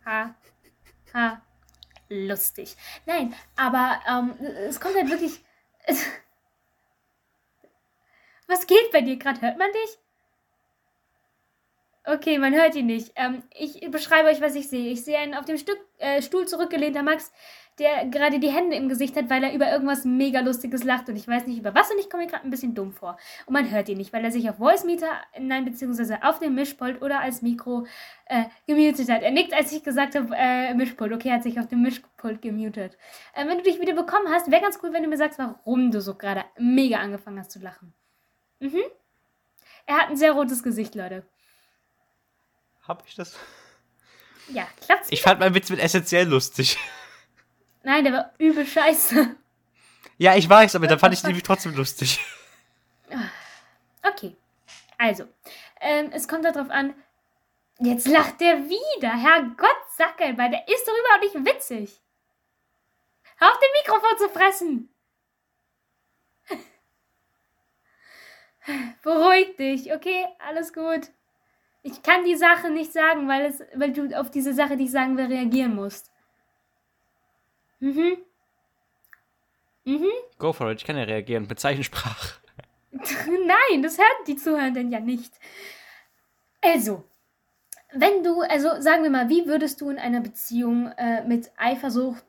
ha, ha. Lustig. Nein, aber ähm, es kommt halt wirklich. Was geht bei dir gerade? Hört man dich? Okay, man hört ihn nicht. Ähm, ich beschreibe euch, was ich sehe. Ich sehe einen auf dem Stück, äh, Stuhl zurückgelehnter Max, der gerade die Hände im Gesicht hat, weil er über irgendwas mega Lustiges lacht und ich weiß nicht über was und ich komme mir gerade ein bisschen dumm vor. Und man hört ihn nicht, weil er sich auf Voice Meter, nein, beziehungsweise auf dem Mischpult oder als Mikro äh, gemutet hat. Er nickt, als ich gesagt habe, äh, Mischpult. Okay, er hat sich auf dem Mischpult gemutet. Äh, wenn du dich wieder bekommen hast, wäre ganz cool, wenn du mir sagst, warum du so gerade mega angefangen hast zu lachen. Mhm. Er hat ein sehr rotes Gesicht, Leute. Hab ich das? Ja, klappt's? Ich fand meinen Witz mit essentiell lustig. Nein, der war übel scheiße. Ja, ich weiß, aber dann fand ich ihn nämlich trotzdem lustig. Okay. Also, ähm, es kommt darauf an. Jetzt lacht der wieder. Herrgott, Sackelbein, der ist doch überhaupt nicht witzig. Hör auf, den Mikrofon zu fressen. Beruhig dich, okay? Alles gut. Ich kann die Sache nicht sagen, weil, es, weil du auf diese Sache, die ich sagen will, reagieren musst. Mhm. Mhm. Go for it, ich kann ja reagieren mit Zeichensprache. Nein, das hören die Zuhörenden ja nicht. Also, wenn du, also sagen wir mal, wie würdest du in einer Beziehung äh, mit Eifersucht,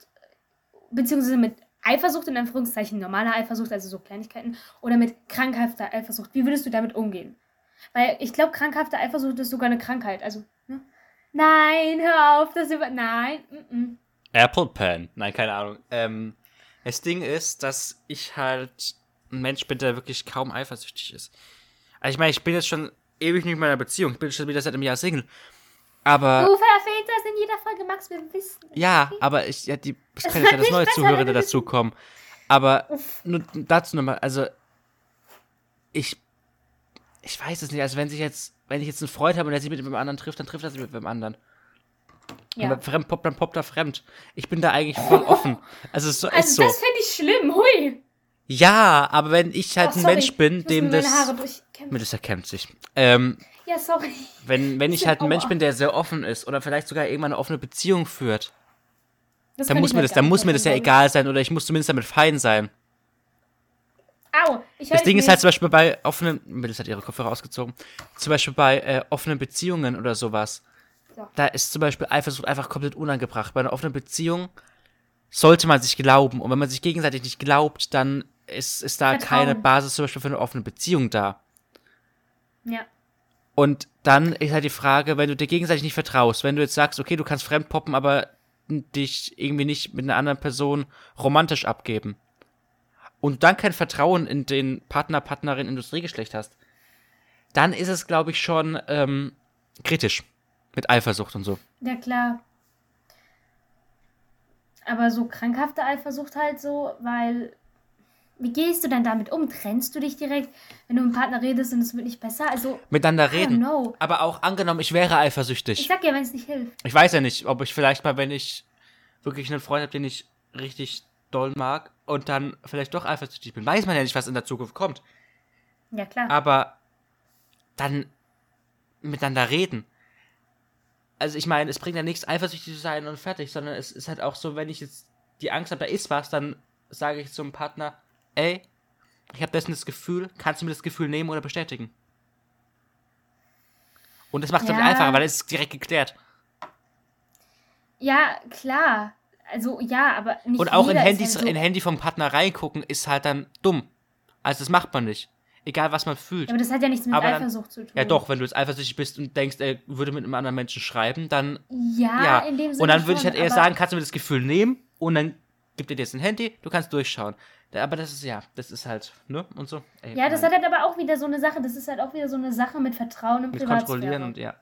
beziehungsweise mit Eifersucht in Anführungszeichen, normaler Eifersucht, also so Kleinigkeiten, oder mit krankhafter Eifersucht, wie würdest du damit umgehen? Weil ich glaube, krankhafte Eifersucht ist sogar eine Krankheit. Also, ne? Nein, hör auf, das über. Nein, mm -mm. Apple Pen. Nein, keine Ahnung. Ähm, das Ding ist, dass ich halt ein Mensch bin, der wirklich kaum eifersüchtig ist. Also ich meine, ich bin jetzt schon ewig nicht mehr in einer Beziehung. Ich bin schon wieder seit einem Jahr Single. Aber Du verfehlst das in jeder Folge, Max, wir wissen. ja, aber ich, ja, die, es Es können jetzt ja das neue besser, Zuhörer dazukommen. Aber nur dazu nochmal, also ich, ich weiß es nicht. Also wenn sich jetzt, wenn ich jetzt einen Freund habe und der sich mit einem anderen trifft, dann trifft er sich mit einem anderen. Ja. Und fremd poppt, dann poppt er fremd. Ich bin da eigentlich voll offen. Also es ist so, ist Also, so. das finde ich schlimm, hui. Ja, aber wenn ich halt Oh, ein sorry, Mensch bin, dem das. Melissa kämpft sich. Ähm, Ja, sorry. wenn, wenn ich halt ein Aua. Mensch bin, der sehr offen ist oder vielleicht sogar irgendwann eine offene Beziehung führt, Das dann muss mir das, dann muss mir das ja egal sein oder ich muss zumindest damit fein sein. Au, ich Das Ding ist halt zum Beispiel bei offenen, Melissa hat ihre Kopfhörer ausgezogen, zum Beispiel bei äh, offenen Beziehungen oder sowas, Da ist zum Beispiel Eifersucht einfach komplett unangebracht. Bei einer offenen Beziehung sollte man sich glauben und wenn man sich gegenseitig nicht glaubt, dann ist, ist da Vertrauen. keine Basis zum Beispiel für eine offene Beziehung da. Ja. Und dann ist halt die Frage, wenn du dir gegenseitig nicht vertraust, wenn du jetzt sagst, okay, du kannst fremd poppen, aber dich irgendwie nicht mit einer anderen Person romantisch abgeben. Und dann kein Vertrauen in den Partner, Partnerin, Industriegeschlecht hast, dann ist es, glaube ich, schon ähm, kritisch. Mit Eifersucht und so. Ja, klar. Aber so krankhafte Eifersucht halt so, weil. Wie gehst du denn damit um? Trennst du dich direkt, wenn du mit dem Partner redest und es wird nicht besser? Also, Miteinander reden. know. Aber auch angenommen, ich wäre Ich eifersüchtig. sag ja, wenn es nicht hilft. Ich weiß ja nicht, ob ich vielleicht mal, wenn ich wirklich einen Freund habe, den ich richtig doll mag und dann vielleicht doch eifersüchtig bin, weiß man ja nicht, was in der Zukunft kommt. Ja, klar. aber dann miteinander reden. Also ich meine, es bringt ja nichts, eifersüchtig zu sein und fertig, sondern es ist halt auch so, wenn ich jetzt die Angst habe, da ist was, dann sage ich zum Partner, ey, ich habe dessen das Gefühl, kannst du mir das Gefühl nehmen oder bestätigen? Und das macht es Ja. dann einfacher, weil es ist direkt geklärt. Ja, klar. Also, ja, aber nicht Und auch in Handys, halt so, in Handy vom Partner reingucken, ist halt dann dumm. Also das macht man nicht. Egal, was man fühlt. Ja, aber das hat ja nichts mit Aber dann- Eifersucht zu tun. Ja doch, wenn du jetzt eifersüchtig bist und denkst, er würde mit einem anderen Menschen schreiben, dann Ja, Ja, in dem Sinne und dann würde ich halt eher sagen, kannst du mir das Gefühl nehmen und dann gibt er dir jetzt ein Handy, du kannst durchschauen. Aber das ist ja, das ist halt, ne? Und so. Ey, Ja, das nein. hat halt aber auch wieder so eine Sache. Das ist halt auch wieder so eine Sache mit Vertrauen und mit Privatsphäre. kontrollieren und ja,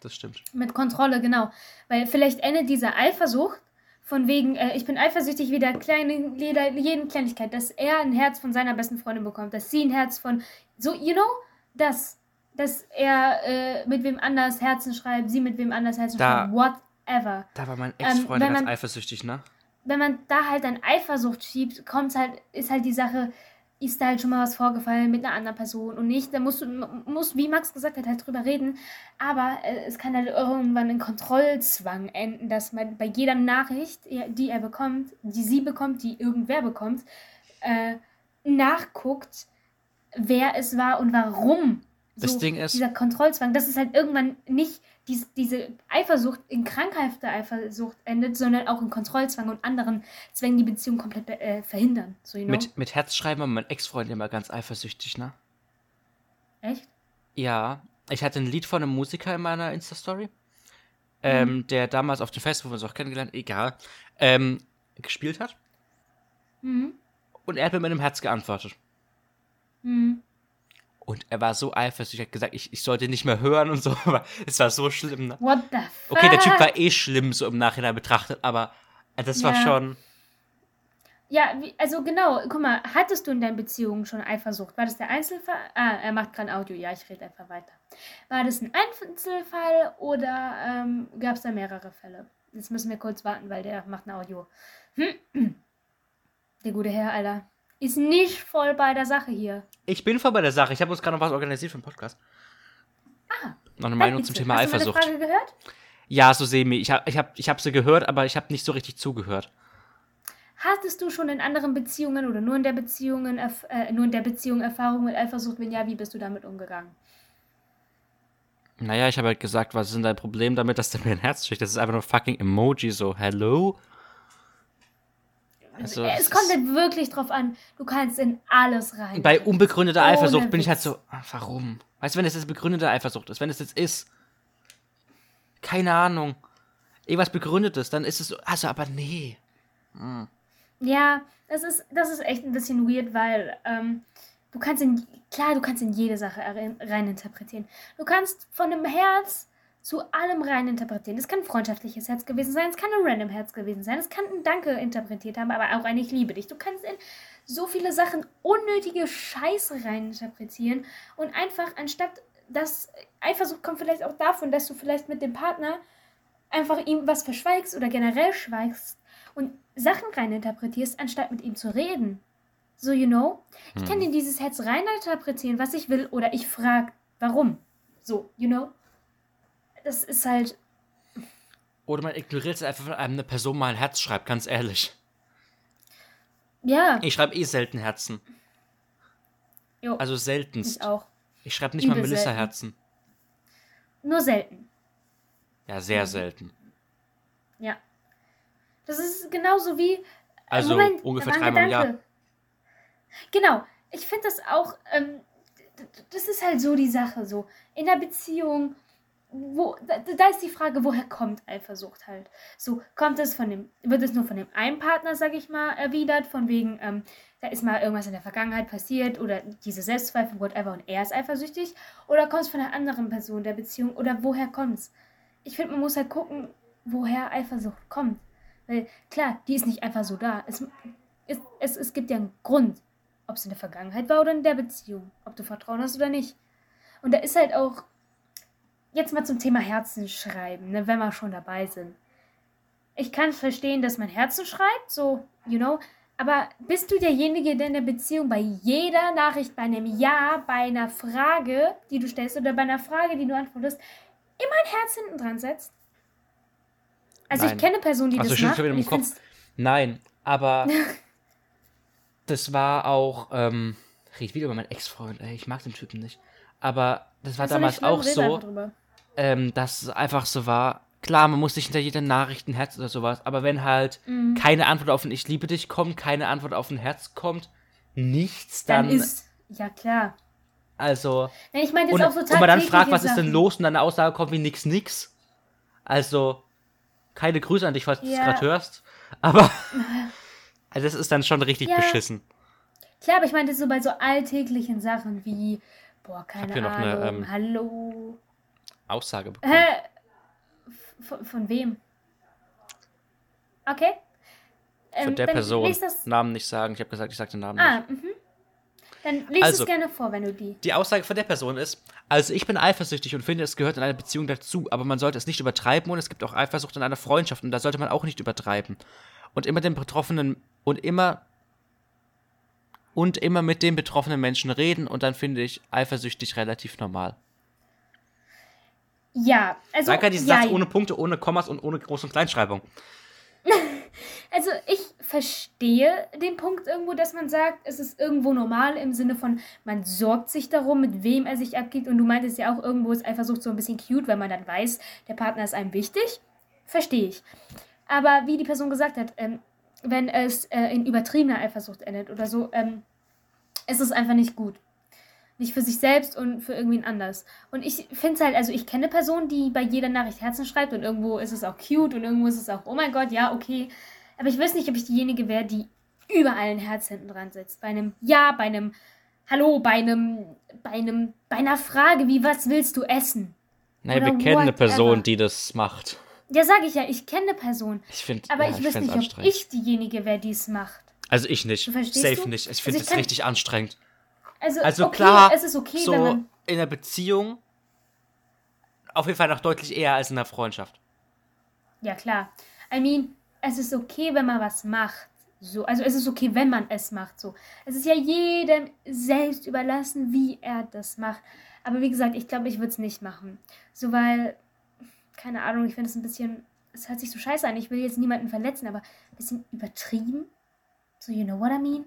das stimmt. Mit Kontrolle, genau. Weil vielleicht endet diese Eifersucht von wegen, äh, ich bin eifersüchtig wie der kleine, jeder, jeden Kleinigkeit, dass er ein Herz von seiner besten Freundin bekommt, dass sie ein Herz von, so, you know, dass, dass er äh, mit wem anders Herzen schreibt, sie mit wem anders Herzen Da- schreibt, whatever. Da war mein Ähm, Ex-Freund wenn ganz eifersüchtig, ne? Wenn man da halt dann Eifersucht schiebt, kommt halt, ist halt die Sache, ist da halt schon mal was vorgefallen mit einer anderen Person und nicht, da musst du, musst, wie Max gesagt hat, halt drüber reden, aber äh, es kann halt irgendwann in Kontrollzwang enden, dass man bei jeder Nachricht, die er bekommt, die sie bekommt, die irgendwer bekommt, äh, nachguckt, wer es war und warum. Das Ding ist- Dieser Kontrollzwang, dass es halt irgendwann nicht dies, diese Eifersucht in krankhafter Eifersucht endet, sondern auch in Kontrollzwang und anderen Zwängen die Beziehung komplett äh, verhindern. So, you know? Mit, mit Herzschreiben war mein Ex-Freund immer ganz eifersüchtig, ne? Echt? Ja, ich hatte ein Lied von einem Musiker in meiner Insta-Story, ähm, der damals auf dem Fest, wo wir uns auch kennengelernt, egal, ähm, gespielt hat. Mhm. Und er hat mit meinem Herz geantwortet. Mhm. Und er war so eifersüchtig, hat gesagt, ich, ich sollte nicht mehr hören und so. Aber es war so schlimm. Ne? What the fuck? Okay, der Typ war eh schlimm, so im Nachhinein betrachtet, aber äh, das war Ja. schon. Ja, also genau, guck mal, hattest du in deinen Beziehungen schon Eifersucht? War das der Einzelfall? Ah, er macht kein Audio, ja, ich rede einfach weiter. War das ein Einzelfall oder ähm, gab es da mehrere Fälle? Jetzt müssen wir kurz warten, weil der macht ein Audio. Der gute Herr, Alter, ist nicht voll bei der Sache hier. Ich bin voll bei der Sache. Ich habe uns gerade noch was organisiert für den Podcast. Ah, Noch eine Meinung zum. Thema Hast du Eifersucht. meine Frage gehört? Ja, so semi. Ich habe ich hab, ich hab sie gehört, aber ich habe nicht so richtig zugehört. Hattest du schon in anderen Beziehungen oder nur in der Beziehungen, erf- äh, nur in der Beziehung Erfahrung mit Eifersucht? Wenn ja, wie bist du damit umgegangen? Naja, ich habe halt gesagt, was ist denn dein Problem damit, dass der mir ein Herz schickt? Das ist einfach nur fucking Emoji, so, hello? Also, es es kommt halt wirklich drauf an. Du kannst in alles rein. Bei unbegründeter Ohne Eifersucht bin ich halt so, ah, warum? Weißt du, wenn es jetzt begründete Eifersucht ist, wenn es jetzt ist, keine Ahnung, irgendwas begründetes, dann ist es so, also, aber nee. Ja, das ist, das ist echt ein bisschen weird, weil ähm, du kannst in, klar, du kannst in jede Sache rein reininterpretieren. Du kannst von dem Herz zu allem reininterpretieren. Es kann ein freundschaftliches Herz gewesen sein, es kann ein random Herz gewesen sein, es kann ein Danke interpretiert haben, aber auch ein Ich liebe dich. Du kannst in so viele Sachen unnötige Scheiße reininterpretieren und einfach anstatt das Eifersucht kommt vielleicht auch davon, dass du vielleicht mit dem Partner einfach ihm was verschweigst oder generell schweigst und Sachen reininterpretierst, anstatt mit ihm zu reden. So, you know? Ich kann in dieses Herz reininterpretieren, was ich will, oder ich frage, warum. So, you know? Das ist halt. Oder man ignoriert es einfach, wenn einem eine Person mal ein Herz schreibt, ganz ehrlich. Ja, Ich schreibe eh selten Herzen. jo, Also ich seltenst. auch. Ich schreibe nicht mal Übel selten. Melissa-Herzen. Nur selten. Ja, Mhm. sehr selten. Ja. Das ist genauso wie. äh, Also Moment, ungefähr dreimal im Jahr. Genau. Ich finde das auch. Ähm, das ist halt so die Sache. So in der Beziehung. Wo, da, da ist die Frage, woher kommt Eifersucht halt? So, kommt es von dem, wird es nur von dem einen Partner, sag ich mal, erwidert, von wegen, ähm, da ist mal irgendwas in der Vergangenheit passiert oder diese Selbstzweifel, whatever, und er ist eifersüchtig? Oder kommt es von einer anderen Person der Beziehung? Oder woher kommt es? Ich finde, man muss halt gucken, woher Eifersucht kommt. Weil, klar, die ist nicht einfach so da. Es, es, es, es gibt ja einen Grund, ob es in der Vergangenheit war oder in der Beziehung. Ob du Vertrauen hast oder nicht. Und da ist halt auch, jetzt mal zum Thema Herzen schreiben, ne, wenn wir schon dabei sind. Ich kann verstehen, dass man Herzen schreibt, so, you know, aber bist du derjenige, der in der Beziehung bei jeder Nachricht, bei einem Ja, bei einer Frage, die du stellst oder bei einer Frage, die du antwortest, immer ein Herz hinten dran setzt? Also Nein. ich kenne Personen, die Ach so, das machen. schon wieder im Kopf. Nein, aber das war auch, ähm, red wieder über meinen Ex-Freund, ey, ich mag den Typen nicht. Aber das war doch damals auch so. Ähm, dass es einfach so war. Klar, man muss nicht hinter jeder Nachricht ein Herz oder sowas, aber wenn halt Mhm. keine Antwort auf ein Ich liebe dich kommt, keine Antwort auf ein Herz kommt, nichts, Dann, dann, ist, ja klar. also, Nein, ich meine jetzt und, auch so und man dann fragt, was ist denn los, und dann eine Aussage kommt wie nix, nix. Also, keine Grüße an dich, falls du es Ja. gerade hörst, aber, also das ist dann schon richtig Ja. beschissen. Klar, aber ich meine jetzt so bei so alltäglichen Sachen wie, boah, keine Ahnung, eine, ähm, hallo. Aussage bekommen. Hä? Von, von wem? Okay. Von Ähm, der dann Person. Namen nicht sagen. Ich habe gesagt, ich sage den Namen nicht. ah, mhm. Dann lies Also- es gerne vor, wenn du die. Die Aussage von der Person ist, also ich bin eifersüchtig und finde, es gehört in einer Beziehung dazu, aber man sollte es nicht übertreiben und es gibt auch Eifersucht in einer Freundschaft und da sollte man auch nicht übertreiben. Und immer den Betroffenen und immer und immer mit den betroffenen Menschen reden und dann finde ich eifersüchtig relativ normal. Ja, also. Danke, diesen ja, Satz ohne Punkte, ohne Kommas und ohne Groß- und Kleinschreibung. Also ich verstehe den Punkt irgendwo, dass man sagt, es ist irgendwo normal im Sinne von, man sorgt sich darum, mit wem er sich abgibt. Und du meintest ja auch, irgendwo ist Eifersucht so ein bisschen cute, weil man dann weiß, der Partner ist einem wichtig. Verstehe ich. Aber wie die Person gesagt hat, ähm, wenn es äh, in übertriebener Eifersucht endet oder so, ähm, ist es einfach nicht gut. Nicht für sich selbst und für irgendwen anders. Und ich finde es halt, also ich kenne Personen, die bei jeder Nachricht Herzen schreibt und irgendwo ist es auch cute und irgendwo ist es auch, oh mein Gott, ja, okay. Aber ich weiß nicht, ob ich diejenige wäre, die überall ein Herz hinten dran setzt. Bei einem Ja, bei einem Hallo, bei einem, bei einem, bei einer Frage wie, was willst du essen? Nein, Oder wir kennen eine. Person, die das macht. Ja, sage ich ja, ich kenne eine Person. Ich finde, Aber ja, ich ich weiß nicht, ob ich diejenige wäre, die es macht. also ich nicht. Safe nicht. Ich Also finde es kann- richtig anstrengend. Also, Also okay, klar, es ist okay, so wenn man. in der Beziehung auf jeden Fall noch deutlich eher als in der Freundschaft. Ja, klar. I mean, es ist okay, wenn man was macht. So, also es ist okay, wenn man es macht. So, es ist ja jedem selbst überlassen, wie er das macht. Aber wie gesagt, ich glaube, ich würde es nicht machen. So, weil, keine Ahnung, ich finde es ein bisschen, es hört sich so scheiße an. Ich will jetzt niemanden verletzen, aber ein bisschen übertrieben. So, you know what I mean?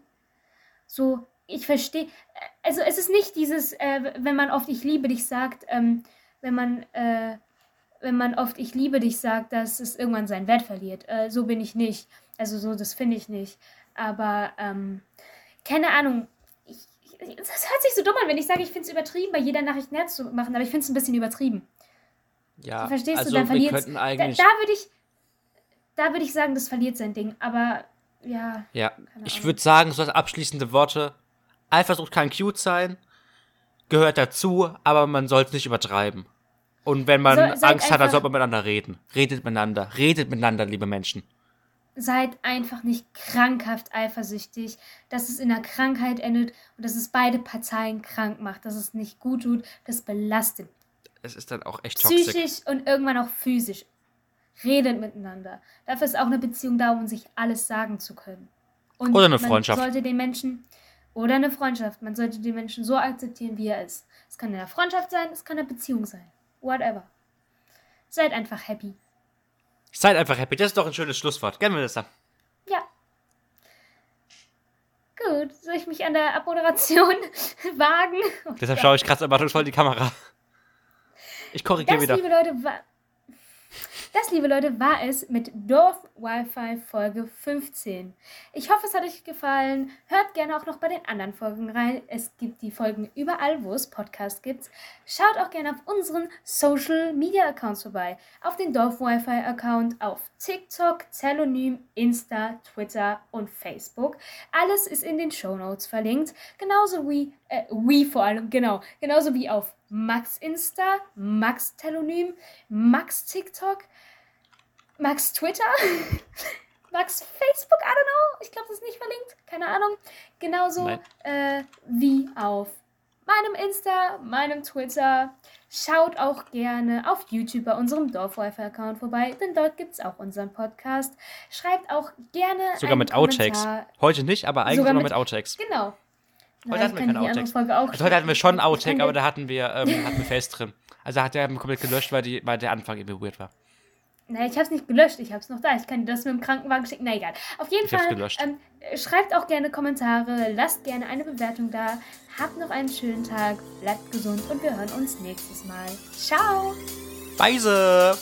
So, ich verstehe. Also, es ist nicht dieses, äh, wenn man oft ich liebe dich sagt, ähm, wenn man, äh, wenn man oft ich liebe dich sagt, dass es irgendwann seinen Wert verliert. Äh, so bin ich nicht. Also, so, das finde ich nicht. Aber, ähm, keine Ahnung. Ich, ich, das hört sich so dumm an, wenn ich sage, ich finde es übertrieben, bei jeder Nachricht Herz zu machen, aber ich finde es ein bisschen übertrieben. Ja, Verstehst also du? Dann verliert Da, da würde ich, da würde ich sagen, das verliert sein Ding. Aber ja, ja, ich würde sagen, so als abschließende Worte: Eifersucht kann cute sein, gehört dazu, aber man sollte es nicht übertreiben. Und wenn man So- Angst hat, dann sollte man miteinander reden. Redet miteinander, redet miteinander, liebe Menschen. seid einfach nicht krankhaft eifersüchtig, dass es in einer Krankheit endet und dass es beide Parteien krank macht, dass es nicht gut tut, das belastet. Es ist dann auch echt toxisch. Psychisch und irgendwann auch physisch. Redet miteinander. Dafür ist auch eine Beziehung da, um sich alles sagen zu können. Und Oder eine man Freundschaft. sollte den Menschen oder eine Freundschaft. Man sollte den Menschen so akzeptieren, wie er ist. Es kann in einer Freundschaft sein, es kann eine Beziehung sein. Whatever. Seid einfach happy. Seid einfach happy. Das ist doch ein schönes Schlusswort. Gell, Melissa? Ja. Gut, soll ich mich an der Abmoderation wagen? Oh Deshalb schaue ich gerade erwartungsvoll in die Kamera. Ich korrigiere wieder. liebe Leute. Das, liebe Leute, war es mit Dorf Wi-Fi Folge 15. Ich hoffe, es hat euch gefallen. Hört gerne auch noch bei den anderen Folgen rein. Es gibt die Folgen überall, wo es Podcasts gibt. Schaut auch gerne auf unseren Social Media Accounts vorbei. Auf den Dorf Wi-Fi Account auf TikTok, Telonym, Insta, Twitter und Facebook. Alles ist in den Show Notes verlinkt. Genauso wie, äh, wie vor allem, genau. Genauso wie auf Max Insta, Max Telonym, Max TikTok, Max Twitter, Max Facebook, I don't know. Ich glaube, das ist nicht verlinkt. Keine Ahnung. Genauso äh, wie auf meinem Insta, meinem Twitter. Schaut auch gerne auf YouTube bei unserem Dorfwifi-Account vorbei, denn dort gibt es auch unseren Podcast. Schreibt auch gerne Sogar mit Outtakes. Heute nicht, aber eigentlich Sogar immer mit- mit Outtakes. Genau. Heute hatten wir kann keine die andere Outtakes. Folge auch Also heute hatten wir schon einen Outtake, aber da hatten wir, ähm, hatten wir Face drin. Also hat der komplett gelöscht, weil, die, weil der Anfang irgendwie weird war. Na, ich habe es nicht gelöscht, ich habe es noch da. Ich kann dir das mit dem Krankenwagen schicken. Na egal. Auf jeden Ich Fall. Ähm, schreibt auch gerne Kommentare, lasst gerne eine Bewertung da. Habt noch einen schönen Tag, bleibt gesund und wir hören uns nächstes Mal. Ciao! Weise!